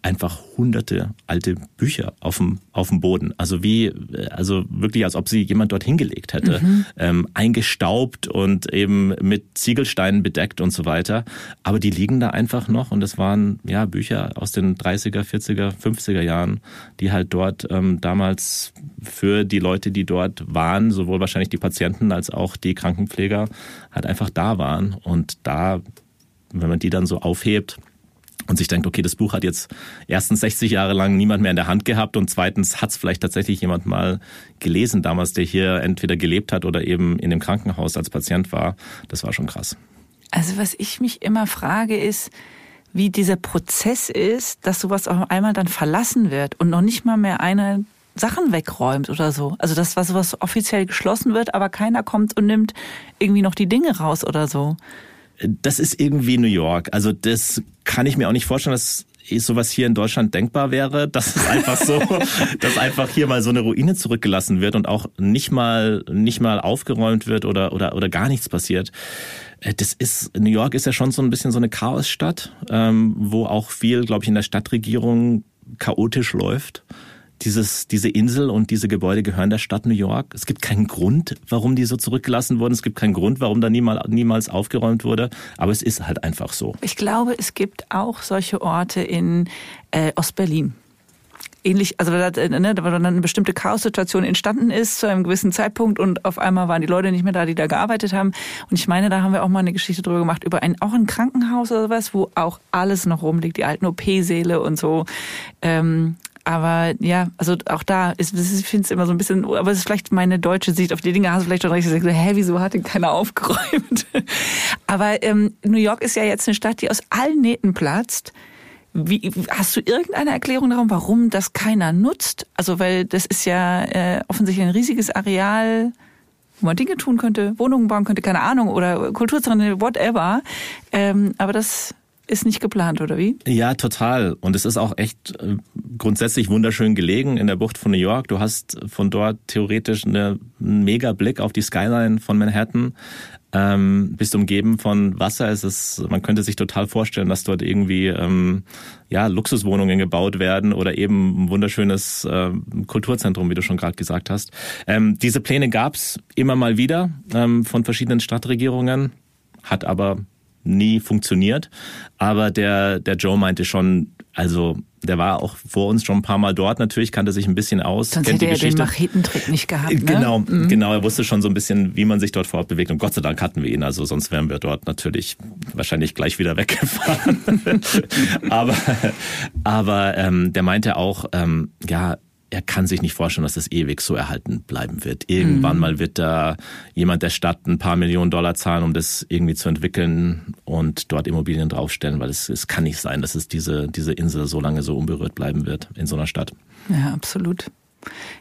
einfach hunderte alte Bücher auf dem, auf dem Boden. Also wie, also wirklich, als ob sie jemand dort hingelegt hätte. Mhm. Ähm, eingestaubt und eben mit Ziegelsteinen bedeckt und so weiter. Aber die liegen da einfach noch und es waren ja Bücher aus den 30er, 40er, 50er Jahren, die halt dort ähm, damals für die Leute, die dort waren, sowohl wahrscheinlich die Patienten als auch die Krankenpfleger, halt einfach da waren. Und da, wenn man die dann so aufhebt, und sich denkt, okay, das Buch hat jetzt erstens 60 Jahre lang niemand mehr in der Hand gehabt und zweitens hat es vielleicht tatsächlich jemand mal gelesen damals, der hier entweder gelebt hat oder eben in dem Krankenhaus als Patient war. Das war schon krass. Also was ich mich immer frage ist, wie dieser Prozess ist, dass sowas auch einmal dann verlassen wird und noch nicht mal mehr eine Sachen wegräumt oder so. Also das, was sowas offiziell geschlossen wird, aber keiner kommt und nimmt irgendwie noch die Dinge raus oder so das ist irgendwie New York. Also das kann ich mir auch nicht vorstellen, dass sowas hier in Deutschland denkbar wäre, <laughs> dass es einfach so, dass einfach hier mal so eine Ruine zurückgelassen wird und auch nicht mal nicht mal aufgeräumt wird oder oder oder gar nichts passiert. Äh, das ist New York ist ja schon so ein bisschen so eine Chaosstadt, ähm, wo auch viel, glaube ich, in der Stadtregierung chaotisch läuft dieses, diese Insel und diese Gebäude gehören der Stadt New York. Es gibt keinen Grund, warum die so zurückgelassen wurden. Es gibt keinen Grund, warum da niemals, niemals aufgeräumt wurde. Aber es ist halt einfach so. Ich glaube, es gibt auch solche Orte in äh, Ostberlin ähnlich, also da, ne, da dann eine bestimmte Chaos-Situation entstanden ist zu einem gewissen Zeitpunkt und auf einmal waren die Leute nicht mehr da, die da gearbeitet haben. Und ich meine, da haben wir auch mal eine Geschichte drüber gemacht, über ein, auch ein Krankenhaus oder was, wo auch alles noch rumliegt, die alten OP-Säle und so. Ähm, aber ja, also auch da ist, ich finde es immer so ein bisschen, aber es ist vielleicht meine deutsche Sicht auf die Dinge, hast du vielleicht schon recht gesagt, hä, wieso hat denn keiner <laughs> aufgeräumt? aber ähm, New York ist ja jetzt eine Stadt, die aus allen Nähten platzt. Wie, hast du irgendeine Erklärung darum, warum das keiner nutzt? Also, weil das ist ja äh, offensichtlich ein riesiges Areal, wo man Dinge tun könnte, Wohnungen bauen könnte, keine Ahnung, oder Kulturzentren, whatever. Ähm, aber das ist nicht geplant, oder wie? Ja, total. Und es ist auch echt äh, grundsätzlich wunderschön gelegen in der Bucht von New York. Du hast von dort theoretisch eine, einen mega Blick auf die Skyline von Manhattan. Ähm, bist umgeben von Wasser. Es ist, man könnte sich total vorstellen, dass dort irgendwie ähm, ja Luxuswohnungen gebaut werden oder eben ein wunderschönes äh, Kulturzentrum, wie du schon gerade gesagt hast. Ähm, diese Pläne gab's immer mal wieder ähm, von verschiedenen Stadtregierungen, hat aber nie funktioniert. Aber der, der Joe meinte schon, also der war auch vor uns schon ein paar Mal dort natürlich, kannte sich ein bisschen aus. Sonst hätte er Geschichte. den Machetentrick nicht gehabt. Ne? Genau, mhm. genau. Er wusste schon so ein bisschen, wie man sich dort fortbewegt. Und Gott sei Dank hatten wir ihn. Also sonst wären wir dort natürlich wahrscheinlich gleich wieder <laughs> weggefahren. aber aber ähm, der meinte auch, ähm, ja, er kann sich nicht vorstellen, dass das ewig so erhalten bleiben wird. Irgendwann mhm. mal wird da jemand der Stadt ein paar Millionen Dollar zahlen, um das irgendwie zu entwickeln und dort Immobilien draufstellen, weil es, es kann nicht sein, dass es diese, diese Insel so lange so unberührt bleiben wird in so einer Stadt. Ja, absolut.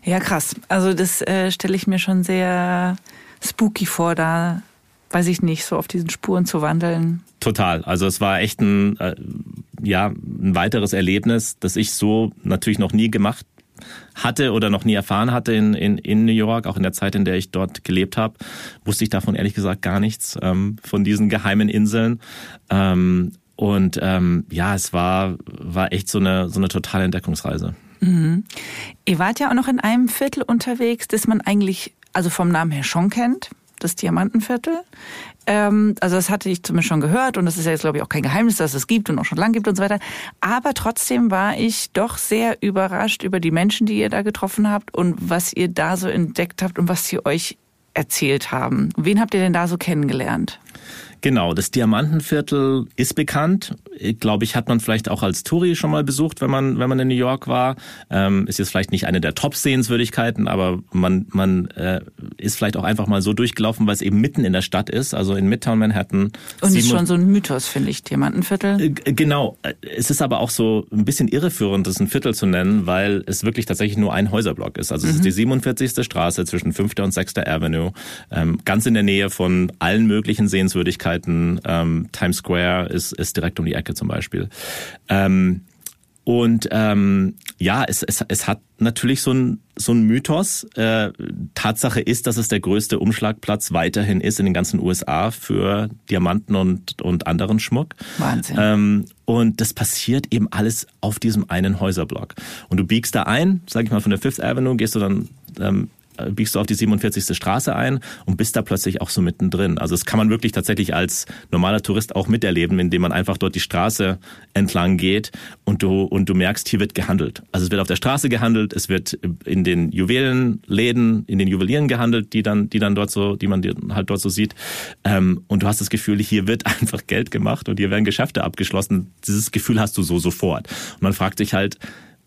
Ja, krass. Also das äh, stelle ich mir schon sehr spooky vor, da weiß ich nicht, so auf diesen Spuren zu wandeln. Total. Also es war echt ein, äh, ja ein weiteres Erlebnis, das ich so natürlich noch nie gemacht hatte oder noch nie erfahren hatte in, in, in New York, auch in der Zeit, in der ich dort gelebt habe, wusste ich davon ehrlich gesagt gar nichts, ähm, von diesen geheimen Inseln. Ähm, und ähm, ja, es war, war echt so eine, so eine totale Entdeckungsreise. Mhm. Ihr wart ja auch noch in einem Viertel unterwegs, das man eigentlich, also vom Namen her schon kennt, das Diamantenviertel. Ähm, also das hatte ich zumindest schon gehört und das ist ja jetzt, glaube ich, auch kein Geheimnis, dass es gibt und auch schon lange gibt und so weiter. Aber trotzdem war ich doch sehr überrascht über die Menschen, die ihr da getroffen habt und was ihr da so entdeckt habt und was sie euch erzählt haben. Wen habt ihr denn da so kennengelernt? Genau, das Diamantenviertel ist bekannt. Glaube ich, hat man vielleicht auch als Touri schon mal besucht, wenn man wenn man in New York war. Ähm, ist jetzt vielleicht nicht eine der Top-Sehenswürdigkeiten, aber man man äh, ist vielleicht auch einfach mal so durchgelaufen, weil es eben mitten in der Stadt ist, also in Midtown Manhattan. Und ist schon so ein Mythos, finde ich, Diamantenviertel. Äh, genau. Es ist aber auch so ein bisschen irreführend, das ein Viertel zu nennen, weil es wirklich tatsächlich nur ein Häuserblock ist. Also mhm. es ist die 47. Straße zwischen 5. und 6. Avenue, ähm, ganz in der Nähe von allen möglichen Sehenswürdigkeiten Möglichkeiten. Ähm, Times Square ist, ist direkt um die Ecke zum Beispiel. Ähm, und ähm, ja, es, es, es hat natürlich so ein, so ein Mythos. Äh, Tatsache ist, dass es der größte Umschlagplatz weiterhin ist in den ganzen USA für Diamanten und, und anderen Schmuck. Wahnsinn. Ähm, und das passiert eben alles auf diesem einen Häuserblock. Und du biegst da ein, sag ich mal, von der Fifth Avenue, gehst du dann ähm, äh, biegst du auf die 47. Straße ein und bist da plötzlich auch so mittendrin. Also das kann man wirklich tatsächlich als normaler Tourist auch miterleben, indem man einfach dort die Straße entlang geht und du, und du merkst, hier wird gehandelt. Also es wird auf der Straße gehandelt, es wird in den Juwelenläden, in den Juwelieren gehandelt, die dann, die dann dort so, die man halt dort so sieht. Ähm, und du hast das Gefühl, hier wird <laughs> einfach Geld gemacht und hier werden Geschäfte abgeschlossen. Dieses Gefühl hast du so sofort. Und man fragt sich halt,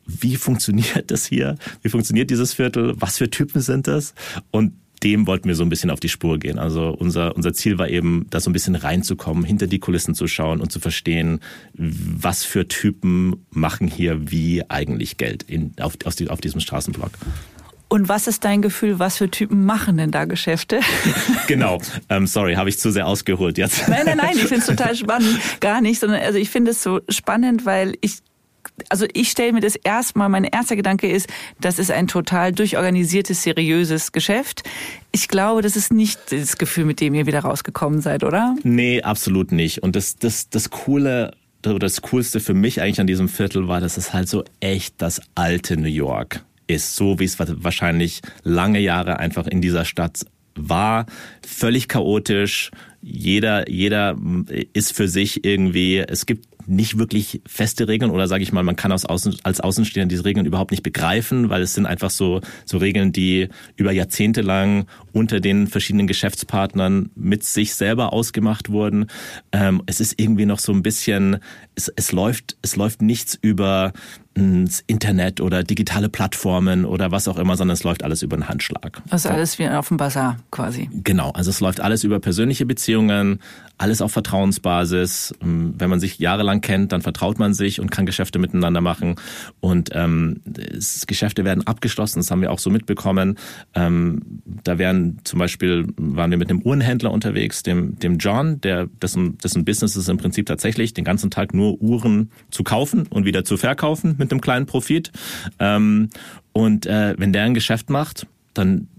wie funktioniert das hier? Wie funktioniert dieses Viertel? Was für Typen sind das? Und dem wollten wir so ein bisschen auf die Spur gehen. Also unser, unser Ziel war eben, da so ein bisschen reinzukommen, hinter die Kulissen zu schauen und zu verstehen, was für Typen machen hier wie eigentlich Geld in, auf, auf, die, auf diesem Straßenblock. Und was ist dein Gefühl, was für Typen machen denn da Geschäfte? <laughs> genau. Ähm, sorry, habe ich zu sehr ausgeholt jetzt. Nein, nein, nein, ich finde es total spannend. Gar nicht, sondern also ich finde es so spannend, weil ich also ich stelle mir das erstmal, mein erster Gedanke ist, das ist ein total durchorganisiertes, seriöses Geschäft. Ich glaube, das ist nicht das Gefühl, mit dem ihr wieder rausgekommen seid, oder? Nee, absolut nicht. Und das, das, das Coole das Coolste für mich eigentlich an diesem Viertel war, dass es halt so echt das alte New York ist. So wie es wahrscheinlich lange Jahre einfach in dieser Stadt war. Völlig chaotisch. Jeder, jeder ist für sich irgendwie, es gibt nicht wirklich feste Regeln oder sage ich mal, man kann als, Außen, als Außenstehender diese Regeln überhaupt nicht begreifen, weil es sind einfach so, so Regeln, die über Jahrzehnte lang unter den verschiedenen Geschäftspartnern mit sich selber ausgemacht wurden. Ähm, es ist irgendwie noch so ein bisschen, es, es läuft, es läuft nichts über ins Internet oder digitale Plattformen oder was auch immer, sondern es läuft alles über einen Handschlag. Also alles wie auf dem Bazar quasi. Genau, also es läuft alles über persönliche Beziehungen, alles auf Vertrauensbasis. Ähm, wenn man sich jahrelang kennt, dann vertraut man sich und kann Geschäfte miteinander machen. Und ähm, es, Geschäfte werden abgeschlossen, das haben wir auch so mitbekommen. Ähm, da werden zum Beispiel, waren wir mit einem Uhrenhändler unterwegs, dem, dem John, der dessen, dessen Business ist im Prinzip tatsächlich, den ganzen Tag nur Uhren zu kaufen und wieder zu verkaufen mit einem kleinen Profit. Ähm, und äh, wenn der ein Geschäft macht, dann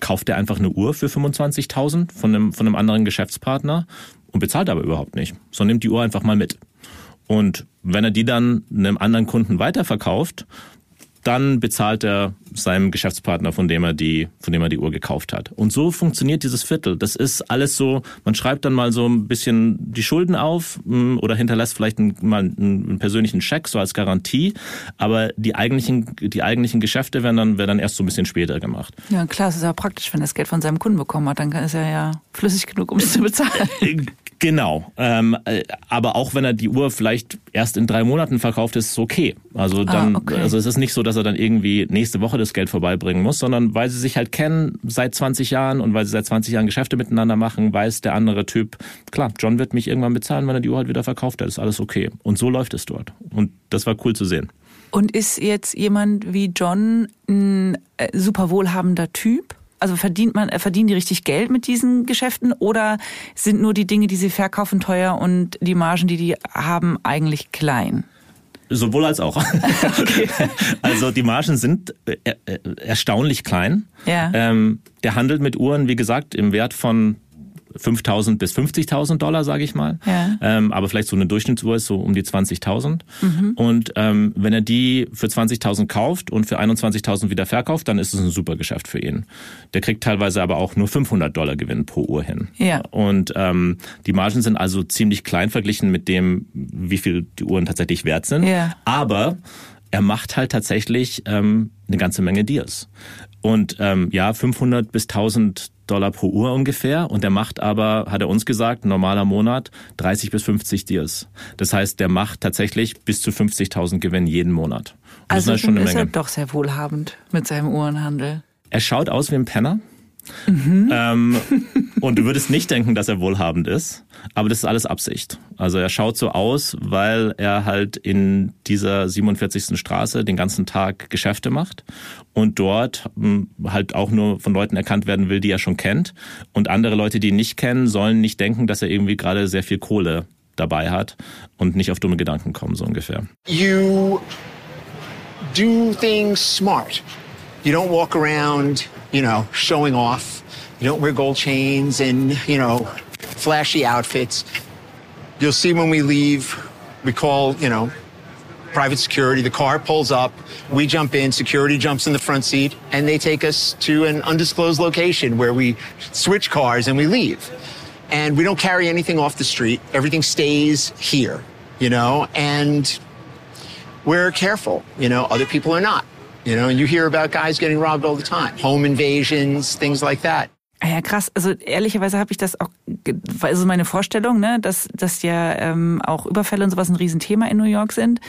kauft er einfach eine Uhr für 25.000 von einem, von einem anderen Geschäftspartner und bezahlt aber überhaupt nicht, sondern nimmt die Uhr einfach mal mit. Und wenn er die dann einem anderen Kunden weiterverkauft, dann bezahlt er seinem Geschäftspartner, von dem er die, von dem er die Uhr gekauft hat. Und so funktioniert dieses Viertel. Das ist alles so, man schreibt dann mal so ein bisschen die Schulden auf mm, oder hinterlässt vielleicht einen, mal einen persönlichen Scheck so als Garantie, aber die eigentlichen, die eigentlichen Geschäfte werden dann, werden dann erst so ein bisschen später gemacht. Ja, klar, es ist ja praktisch, wenn er das Geld von seinem Kunden bekommen hat, dann ist er ja flüssig genug, um es zu bezahlen. <laughs> Genau. Ähm, äh, aber auch wenn er die Uhr vielleicht erst in drei Monaten verkauft, ist es okay. Also ah, dann, ah, okay. also es ist nicht so, dass er dann irgendwie nächste Woche das Geld vorbeibringen muss, sondern weil sie sich halt kennen seit 20 Jahren und weil sie seit 20 Jahren Geschäfte miteinander machen, weiß der andere Typ, klar, John wird mich irgendwann bezahlen, wenn er die Uhr halt wieder verkauft hat. Ist alles okay. Und so läuft es dort. Und das war cool zu sehen. Und ist jetzt jemand wie John ein äh, super wohlhabender Typ? Also verdient man, äh, verdienen die richtig Geld mit diesen Geschäften oder sind nur die Dinge, die sie verkaufen, teuer und die Margen, die die haben, eigentlich klein? Sowohl als auch. <laughs> Okay. <laughs> Also die Margen sind äh, äh, erstaunlich klein. Ja. Ähm, der handelt mit Uhren, wie gesagt, im Wert von 5.000 bis 50.000 Dollar, sage ich mal. Ja. Ähm, aber vielleicht so eine Durchschnittsuhr ist so um die 20.000. Mhm. Und ähm, wenn er die für 20.000 kauft und für 21.000 wieder verkauft, dann ist es ein super Geschäft für ihn. Der kriegt teilweise aber auch nur 500 Dollar Gewinn pro Uhr hin. Ja. Und ähm, die Margen sind also ziemlich klein verglichen mit dem, wie viel die Uhren tatsächlich wert sind. Ja. Aber er macht halt tatsächlich ähm, eine ganze Menge Deals. Und ähm, ja, 500 bis 1000 Dollar pro Uhr ungefähr. Und der macht aber, hat er uns gesagt, normaler Monat 30 bis 50 Deals. Das heißt, der macht tatsächlich bis zu 50.000 Gewinn jeden Monat. Und Also das ist schon eine ist Menge. er doch sehr wohlhabend mit seinem Uhrenhandel. Er schaut aus wie ein Penner. Mhm. Ähm, <laughs> und du würdest nicht denken, dass er wohlhabend ist, aber das ist alles Absicht. Also er schaut so aus, weil er halt in dieser 47. Straße den ganzen Tag Geschäfte macht und dort hm, halt auch nur von Leuten erkannt werden will, die er schon kennt. Und andere Leute, die ihn nicht kennen, sollen nicht denken, dass er irgendwie gerade sehr viel Kohle dabei hat und nicht auf dumme Gedanken kommen, so ungefähr. you do things smart. You don't walk around, you know, showing off. You don't wear gold chains and, you know, flashy outfits. You'll see when we leave, we call, you know, private security. The car pulls up, we jump in, security jumps in the front seat, and they take us to an undisclosed location where we switch cars and we leave. And we don't carry anything off the street. Everything stays here, you know, and we're careful. You know, other people are not. You know, and you hear about guys getting robbed all the time. Home invasions, things like that. Ah Ja, krass. Also ehrlicherweise habe ich das auch, also meine Vorstellung, ne, dass, dass ja ähm, auch Überfälle und sowas ein Riesenthema in New York sind.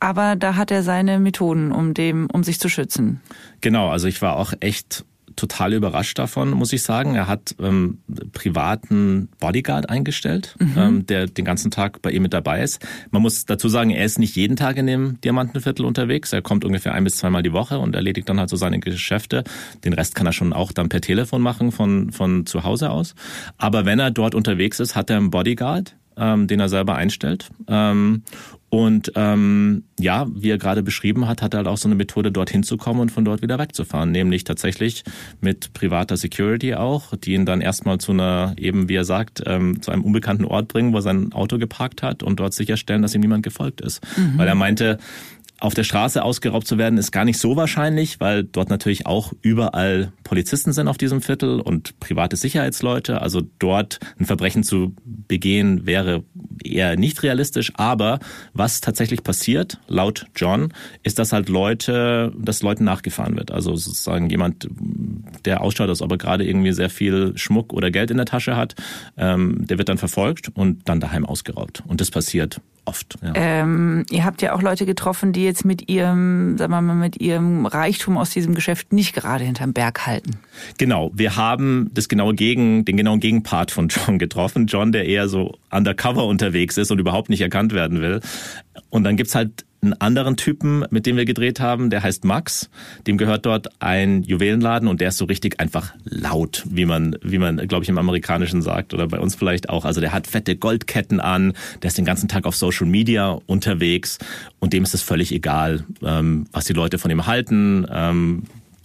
Aber da hat er seine Methoden, um dem, um sich zu schützen. Genau, also ich war auch echt total überrascht davon, muss ich sagen. Er hat ähm, privaten Bodyguard eingestellt, ähm, der den ganzen Tag bei ihm mit dabei ist. Man muss dazu sagen, er ist nicht jeden Tag in dem Diamantenviertel unterwegs. Er kommt ungefähr ein bis zweimal die Woche und erledigt dann halt so seine Geschäfte. Den Rest kann er schon auch dann per Telefon machen von, von zu Hause aus. Aber wenn er dort unterwegs ist, hat er einen Bodyguard, ähm, den er selber einstellt. Ähm, und ähm, ja, wie er gerade beschrieben hat, hat er halt auch so eine Methode, dorthin zu kommen und von dort wieder wegzufahren. Nämlich tatsächlich mit privater Security auch, die ihn dann erstmal zu einer, eben wie er sagt, ähm, zu einem unbekannten Ort bringen, wo er sein Auto geparkt hat und dort sicherstellen, dass ihm niemand gefolgt ist. Weil er meinte, auf der Straße ausgeraubt zu werden, ist gar nicht so wahrscheinlich, weil dort natürlich auch überall Polizisten sind auf diesem Viertel und private Sicherheitsleute. Also dort ein Verbrechen zu begehen wäre eher nicht realistisch. Aber was tatsächlich passiert, laut John, ist, dass halt Leute, dass Leuten nachgefahren wird. Also sozusagen jemand, der ausschaut, als ob er gerade irgendwie sehr viel Schmuck oder Geld in der Tasche hat, ähm, der wird dann verfolgt und dann daheim ausgeraubt. Und das passiert oft. Ja. Ähm, ihr habt ja auch Leute getroffen, die jetzt mit ihrem, sagen wir mal, mit ihrem Reichtum aus diesem Geschäft nicht gerade hinterm Berg halten. Genau, wir haben das genaue Gegen, den genauen Gegenpart von John getroffen. John, der eher so undercover unterwegs ist und überhaupt nicht erkannt werden will. Und dann gibt's halt einen anderen Typen, mit dem wir gedreht haben, der heißt Max. Dem gehört dort ein Juwelenladen und der ist so richtig einfach laut, wie man, wie man, glaube ich, im Amerikanischen sagt oder bei uns vielleicht auch. Also der hat fette Goldketten an, der ist den ganzen Tag auf Social Media unterwegs und dem ist es völlig egal, ähm, was die Leute von ihm halten.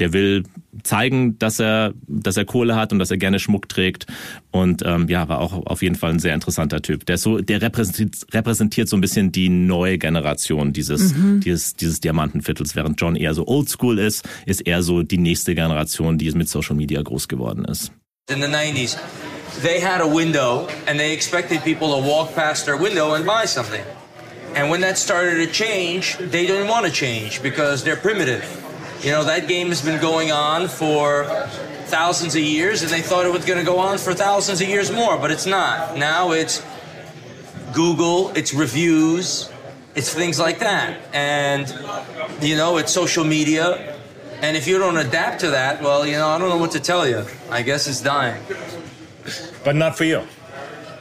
Der will zeigen, dass er, dass er Kohle hat und dass er gerne Schmuck trägt. Und ähm, ja, war auch auf jeden Fall ein sehr interessanter Typ. Der so, der repräsentiert, repräsentiert so ein bisschen die neue Generation dieses, dieses, dieses Diamantenviertels, während John eher so oldschool ist, ist er so die nächste Generation, die mit Social Media groß geworden ist. in the 90s, they had a window and they expected people to walk past their window and buy something. And when that started to change, they didn't want to change because they're primitive. You know, that game has been going on for thousands of years and they thought it was going to go on for thousands of years more, but it's not. Now it's Google, it's reviews, it's things like that. And, you know, it's social media. And if you don't adapt to that, well, you know, I don't know what to tell you. I guess it's dying. But not for you.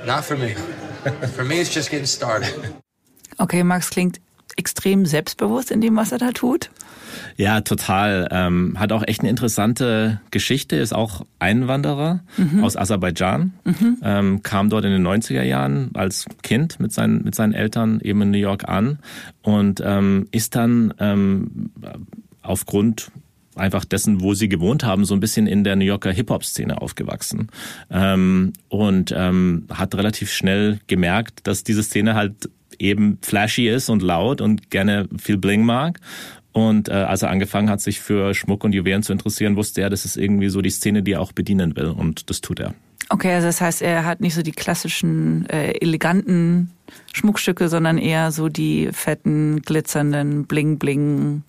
Not for me. <laughs> for me, it's just getting started. Okay, Max klingt extrem selbstbewusst in dem, was er da tut. Ja, total. Ähm, hat auch echt eine interessante Geschichte, ist auch Einwanderer mhm. aus Aserbaidschan, mhm. ähm, kam dort in den 90er Jahren als Kind mit seinen, mit seinen Eltern eben in New York an und ähm, ist dann ähm, aufgrund einfach dessen, wo sie gewohnt haben, so ein bisschen in der New Yorker Hip-Hop-Szene aufgewachsen. Ähm, und ähm, hat relativ schnell gemerkt, dass diese Szene halt eben flashy ist und laut und gerne viel Bling mag. Und äh, als er angefangen hat, sich für Schmuck und Juwelen zu interessieren, wusste er, das ist irgendwie so die Szene, die er auch bedienen will. Und das tut er. Okay, also das heißt, er hat nicht so die klassischen, äh, eleganten Schmuckstücke, sondern eher so die fetten, glitzernden, bling-bling.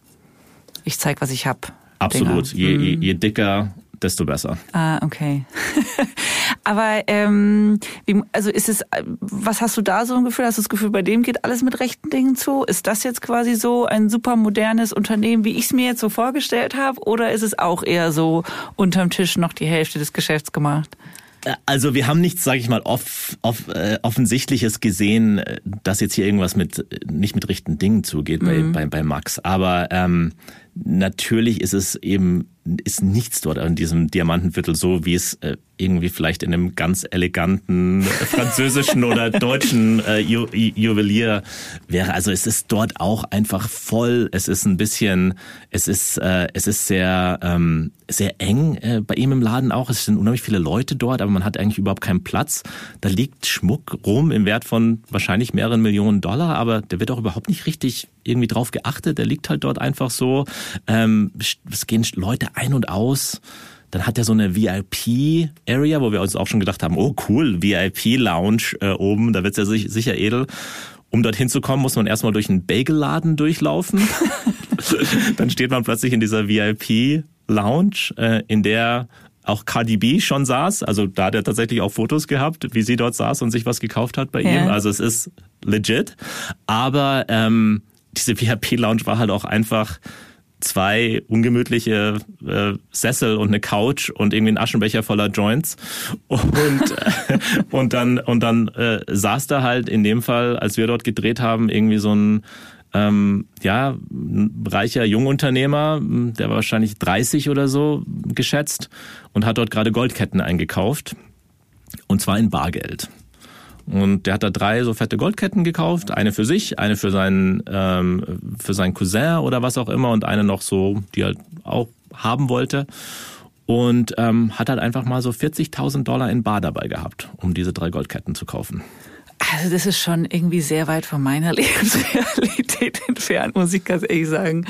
Ich zeig, was ich hab. Absolut. Je, je, je dicker, desto besser. Ah, okay. <laughs> Aber ähm, wie, also ist es, was hast du da so ein Gefühl? Hast du das Gefühl, bei dem geht alles mit rechten Dingen zu? Ist das jetzt quasi so ein super modernes Unternehmen, wie ich es mir jetzt so vorgestellt habe? Oder ist es auch eher so unterm Tisch noch die Hälfte des Geschäfts gemacht? Also wir haben nichts, sage ich mal, off, off, äh, offensichtliches gesehen, dass jetzt hier irgendwas mit nicht mit rechten Dingen zugeht mhm. bei, bei, bei Max. Aber ähm, natürlich ist es eben ist nichts dort an diesem Diamantenviertel so, wie es äh, irgendwie vielleicht in einem ganz eleganten <laughs> französischen oder deutschen äh, Ju Juwelier wäre. Also es ist dort auch einfach voll. Es ist ein bisschen, es ist, äh, es ist sehr, ähm, sehr eng äh, bei ihm im Laden auch. Es sind unheimlich viele Leute dort, aber man hat eigentlich überhaupt keinen Platz. Da liegt Schmuck rum im Wert von wahrscheinlich mehreren Millionen Dollar, aber der wird auch überhaupt nicht richtig irgendwie drauf geachtet. Der liegt halt dort einfach so. Ähm, es gehen Leute ein und aus. Dann hat er so eine VIP-Area, wo wir uns auch schon gedacht haben, oh cool, VIP-Lounge äh, oben, da wird's ja sich, sicher edel. Um dorthin zu kommen, muss man erstmal durch einen Bagelladen durchlaufen. <laughs> Dann steht man plötzlich in dieser VIP-Lounge, äh, in der auch Cardi B schon saß. Also da hat er tatsächlich auch Fotos gehabt, wie sie dort saß und sich was gekauft hat bei ja. ihm. Also es ist legit. Aber ähm, diese <laughs> VIP-Lounge war halt auch einfach zwei ungemütliche äh, Sessel und eine Couch und irgendwie ein Aschenbecher voller Joints und äh, <laughs> und dann und dann äh, saß da halt in dem Fall, als wir dort gedreht haben, irgendwie so ein ähm, ja reicher Jungunternehmer, der war wahrscheinlich 30 oder so geschätzt und hat dort gerade Goldketten eingekauft und zwar in Bargeld. Und der hat da drei so fette Goldketten gekauft, eine für sich, eine für seinen ähm, für seinen Cousin oder was auch immer und eine noch so, die er auch haben wollte. Und ähm, hat halt einfach mal so 40.000 Dollar in Bar dabei gehabt, um diese drei Goldketten zu kaufen. Also das ist schon irgendwie sehr weit von meiner <laughs> Lebensrealität entfernt, muss ich ganz ehrlich sagen.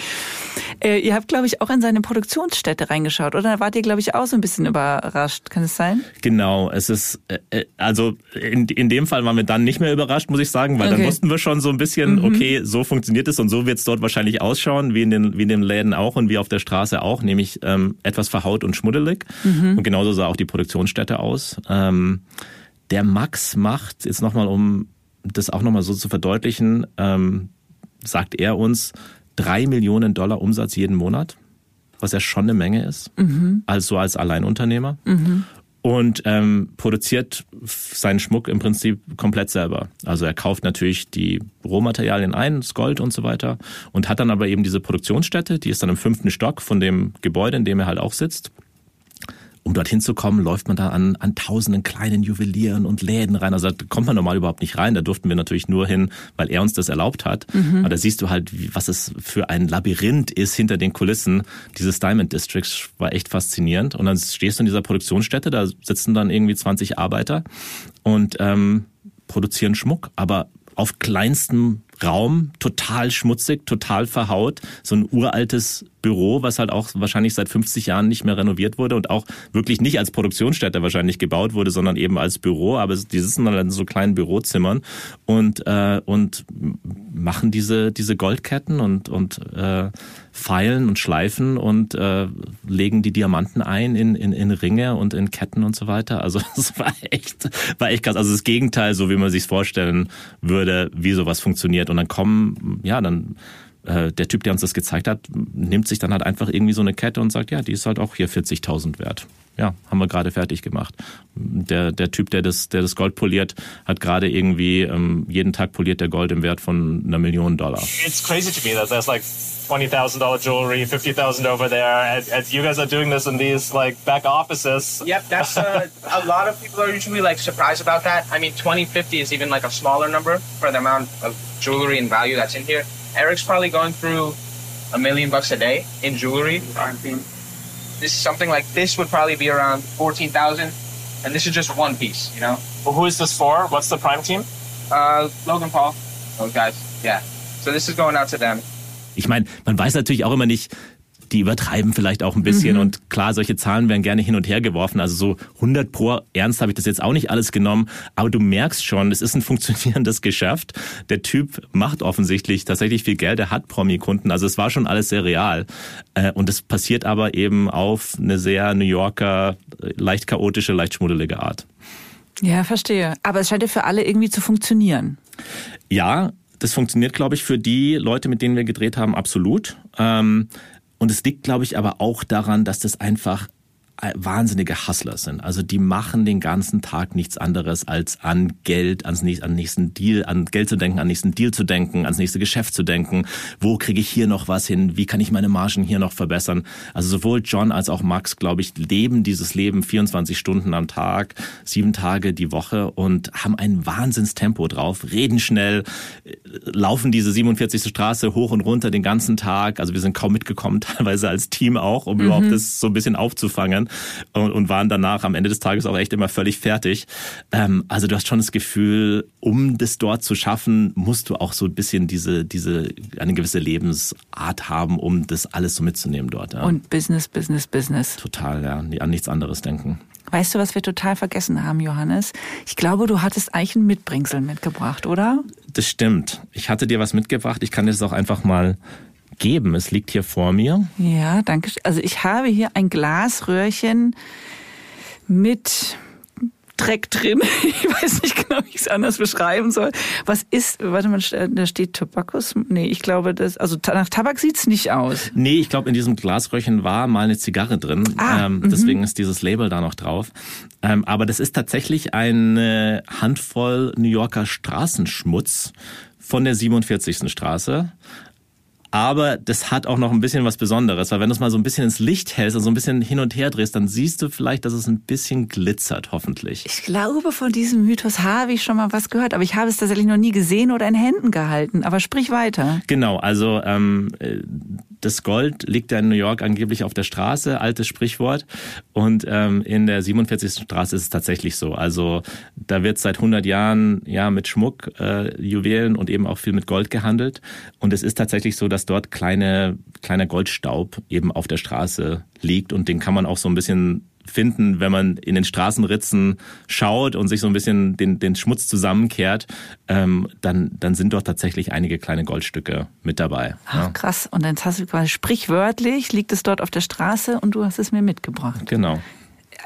Äh, ihr habt, glaube ich, auch in seine Produktionsstätte reingeschaut, oder? Da wart ihr, glaube ich, auch so ein bisschen überrascht. Kann es sein? Genau, es ist, äh, äh, also in, in dem Fall waren wir dann nicht mehr überrascht, muss ich sagen, weil okay. dann wussten wir schon so ein bisschen, mhm. okay, so funktioniert es und so wird es dort wahrscheinlich ausschauen, wie in den, wie in den Läden auch und wie auf der Straße auch, nämlich ähm, etwas verhaut und schmuddelig. Mhm. Und genauso sah auch die Produktionsstätte aus. Ähm, der Max macht, jetzt nochmal, um das auch nochmal so zu verdeutlichen, ähm, sagt er uns, drei Millionen Dollar Umsatz jeden Monat, was ja schon eine Menge ist, mhm. also als Alleinunternehmer. Mhm. Und ähm, produziert seinen Schmuck im Prinzip komplett selber. Also er kauft natürlich die Rohmaterialien ein, das Gold und so weiter, und hat dann aber eben diese Produktionsstätte, die ist dann im fünften Stock von dem Gebäude, in dem er halt auch sitzt um dorthin zu kommen, läuft man da an, an tausenden kleinen Juwelieren und Läden rein. Also da kommt man normal überhaupt nicht rein. Da durften wir natürlich nur hin, weil er uns das erlaubt hat. Mhm. Aber da siehst du halt, was es für ein Labyrinth ist hinter den Kulissen dieses Diamond Districts. War echt faszinierend. Und dann stehst du in dieser Produktionsstätte, da sitzen dann irgendwie 20 Arbeiter und ähm, produzieren Schmuck, aber auf kleinstem Raum, total schmutzig, total verhaut, so ein uraltes Büro, was halt auch wahrscheinlich seit 50 Jahren nicht mehr renoviert wurde und auch wirklich nicht als Produktionsstätte wahrscheinlich gebaut wurde, sondern eben als Büro. Aber die sitzen dann in so kleinen Bürozimmern und äh, und machen diese diese Goldketten und und äh, feilen und schleifen und äh, legen die Diamanten ein in, in, in Ringe und in Ketten und so weiter. Also <laughs> es war echt, war echt krass. Also das Gegenteil, so wie man sich vorstellen würde, wie sowas funktioniert. Und dann kommen, ja, dann äh, der Typ, der uns das gezeigt hat, nimmt sich dann halt einfach irgendwie so eine Kette und sagt, ja, die ist halt auch hier 40.000 wert. Ja, haben wir gerade fertig gemacht. Der, der Typ, der das, der das Gold poliert, hat gerade irgendwie ähm, jeden Tag poliert der Gold im Wert von einer Million Dollar. It's crazy to me that there's like twenty thousand dollar jewelry, fifty thousand over there, and, and you guys are doing this in these like back offices. Yep, that's uh, a lot of people are usually like surprised about that. I mean, 20, 50 is even like a smaller number for the amount of jewelry and value that's in here. Eric's probably going through a million bucks a day in jewelry. This is something like this would probably be around 14,000 and this is just one piece, you know? Well, who is this for? What's the prime team? Uh, Logan Paul, those guys, yeah. So this is going out to them. Ich meine, man weiß natürlich auch immer nicht, die übertreiben vielleicht auch ein bisschen. Mhm. Und klar, solche Zahlen werden gerne hin und her geworfen. Also so 100 pro Ernst habe ich das jetzt auch nicht alles genommen. Aber du merkst schon, es ist ein <laughs> funktionierendes Geschäft. Der Typ macht offensichtlich tatsächlich viel Geld. Er hat Promi-Kunden. Also es war schon alles sehr real. Äh, und es passiert aber eben auf eine sehr New Yorker, äh, leicht chaotische, leicht schmuddelige Art. Ja, verstehe. Aber es scheint ja für alle irgendwie zu funktionieren. Ja, das funktioniert, glaube ich, für die Leute, mit denen wir gedreht haben, absolut. Ähm, und es liegt, glaube ich, aber auch daran, dass das einfach wahnsinnige Hustler sind. Also die machen den ganzen Tag nichts anderes als an Geld, ans nächsten, an nächsten Deal, an Geld zu denken, an nächsten Deal zu denken, ans nächste Geschäft zu denken. Wo kriege ich hier noch was hin? Wie kann ich meine Margen hier noch verbessern? Also sowohl John als auch Max, glaube ich, leben dieses Leben 24 Stunden am Tag, sieben Tage die Woche und haben ein Wahnsinnstempo drauf, reden schnell, laufen diese 47. Straße hoch und runter den ganzen Tag. Also wir sind kaum mitgekommen, <laughs> teilweise als Team auch, um mhm. überhaupt das so ein bisschen aufzufangen und, und waren danach am Ende des Tages auch echt immer völlig fertig. Ähm, also du hast schon das Gefühl, um das dort zu schaffen, musst du auch so ein bisschen diese, diese, eine gewisse Lebensart haben, um das alles so mitzunehmen dort. Ja. Und Business, Business, Business. Total, ja. An nichts anderes denken. Weißt du, was wir total vergessen haben, Johannes? Ich glaube, du hattest eigentlich ein Mitbringsel mitgebracht, oder? Das stimmt. Ich hatte dir was mitgebracht. Ich kann dir das auch einfach mal geben. Es liegt hier vor mir. Ja, danke. Also ich habe hier ein Glasröhrchen mit Dreck drin. <laughs> Ich weiß nicht genau, wie ich es anders beschreiben soll. Was ist, warte mal, da steht Tobakus? Nee, ich glaube, das, also nach Tabak sieht's nicht aus. Nee, ich glaube, in diesem Glasröhrchen war mal eine Zigarre drin. Ah, ähm, deswegen ist dieses Label da noch drauf. Ähm, aber das ist tatsächlich eine Handvoll New Yorker Straßenschmutz von der 47. Straße aber das hat auch noch ein bisschen was Besonderes, weil wenn du es mal so ein bisschen ins Licht hältst und so ein bisschen hin und her drehst, dann siehst du vielleicht, dass es ein bisschen glitzert, hoffentlich. Ich glaube, von diesem Mythos habe ich schon mal was gehört, aber ich habe es tatsächlich noch nie gesehen oder in Händen gehalten. Aber sprich weiter. Genau, also ähm, das Gold liegt ja in New York angeblich auf der Straße, altes Sprichwort. Und ähm, in der 47. Straße ist es tatsächlich so. Also da wird seit 100 Jahren ja mit Schmuck, äh, Juwelen und eben auch viel mit Gold gehandelt. Und es ist tatsächlich so, dass dort kleine, kleiner Goldstaub eben auf der Straße liegt und den kann man auch so ein bisschen finden, wenn man in den Straßenritzen schaut und sich so ein bisschen den, den Schmutz zusammenkehrt, ähm, dann, dann sind dort tatsächlich einige kleine Goldstücke mit dabei. Ach, ja. krass. Und dann hast du quasi sprichwörtlich, liegt es dort auf der Straße und du hast es mir mitgebracht. Genau.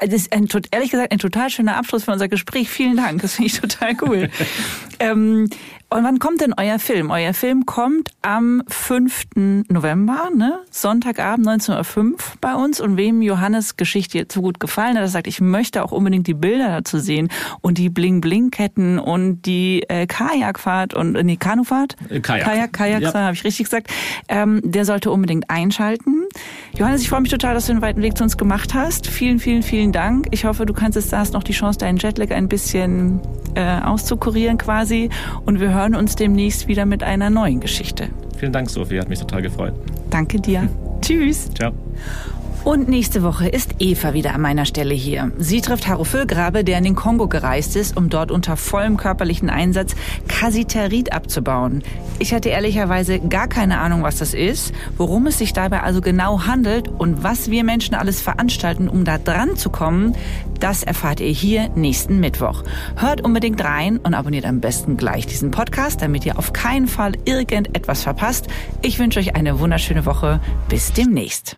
Das ist ein, ehrlich gesagt ein total schöner Abschluss für unser Gespräch. Vielen Dank. Das finde ich total cool. <laughs> ähm, und wann kommt denn euer Film? Euer Film kommt am 5. November, ne? Sonntagabend 19.05 Uhr bei uns. Und wem Johannes Geschichte zu gut gefallen hat, er sagt, ich möchte auch unbedingt die Bilder dazu sehen und die Bling-Bling-Ketten und die äh, Kajakfahrt und äh, nee, Kanufahrt? Äh, Kajak. Kajak, Kajakfahrt, ja. habe ich richtig gesagt. Ähm, der sollte unbedingt einschalten. Johannes, ich freue mich total, dass du den weiten Weg zu uns gemacht hast. Vielen, vielen, vielen Dank. Ich hoffe, du kannst jetzt da hast noch die Chance, deinen Jetlag ein bisschen äh, auszukurieren quasi. Und wir hören uns demnächst wieder mit einer neuen Geschichte. Vielen Dank, Sophie. Hat mich total gefreut. Danke dir. <laughs> Tschüss. Ciao. Und nächste Woche ist Eva wieder an meiner Stelle hier. Sie trifft Haro Füllgrabe, der in den Kongo gereist ist, um dort unter vollem körperlichen Einsatz Kasiterit abzubauen. Ich hatte ehrlicherweise gar keine Ahnung, was das ist, worum es sich dabei also genau handelt und was wir Menschen alles veranstalten, um da dran zu kommen, das erfahrt ihr hier nächsten Mittwoch. Hört unbedingt rein und abonniert am besten gleich diesen Podcast, damit ihr auf keinen Fall irgendetwas verpasst. Ich wünsche euch eine wunderschöne Woche. Bis demnächst.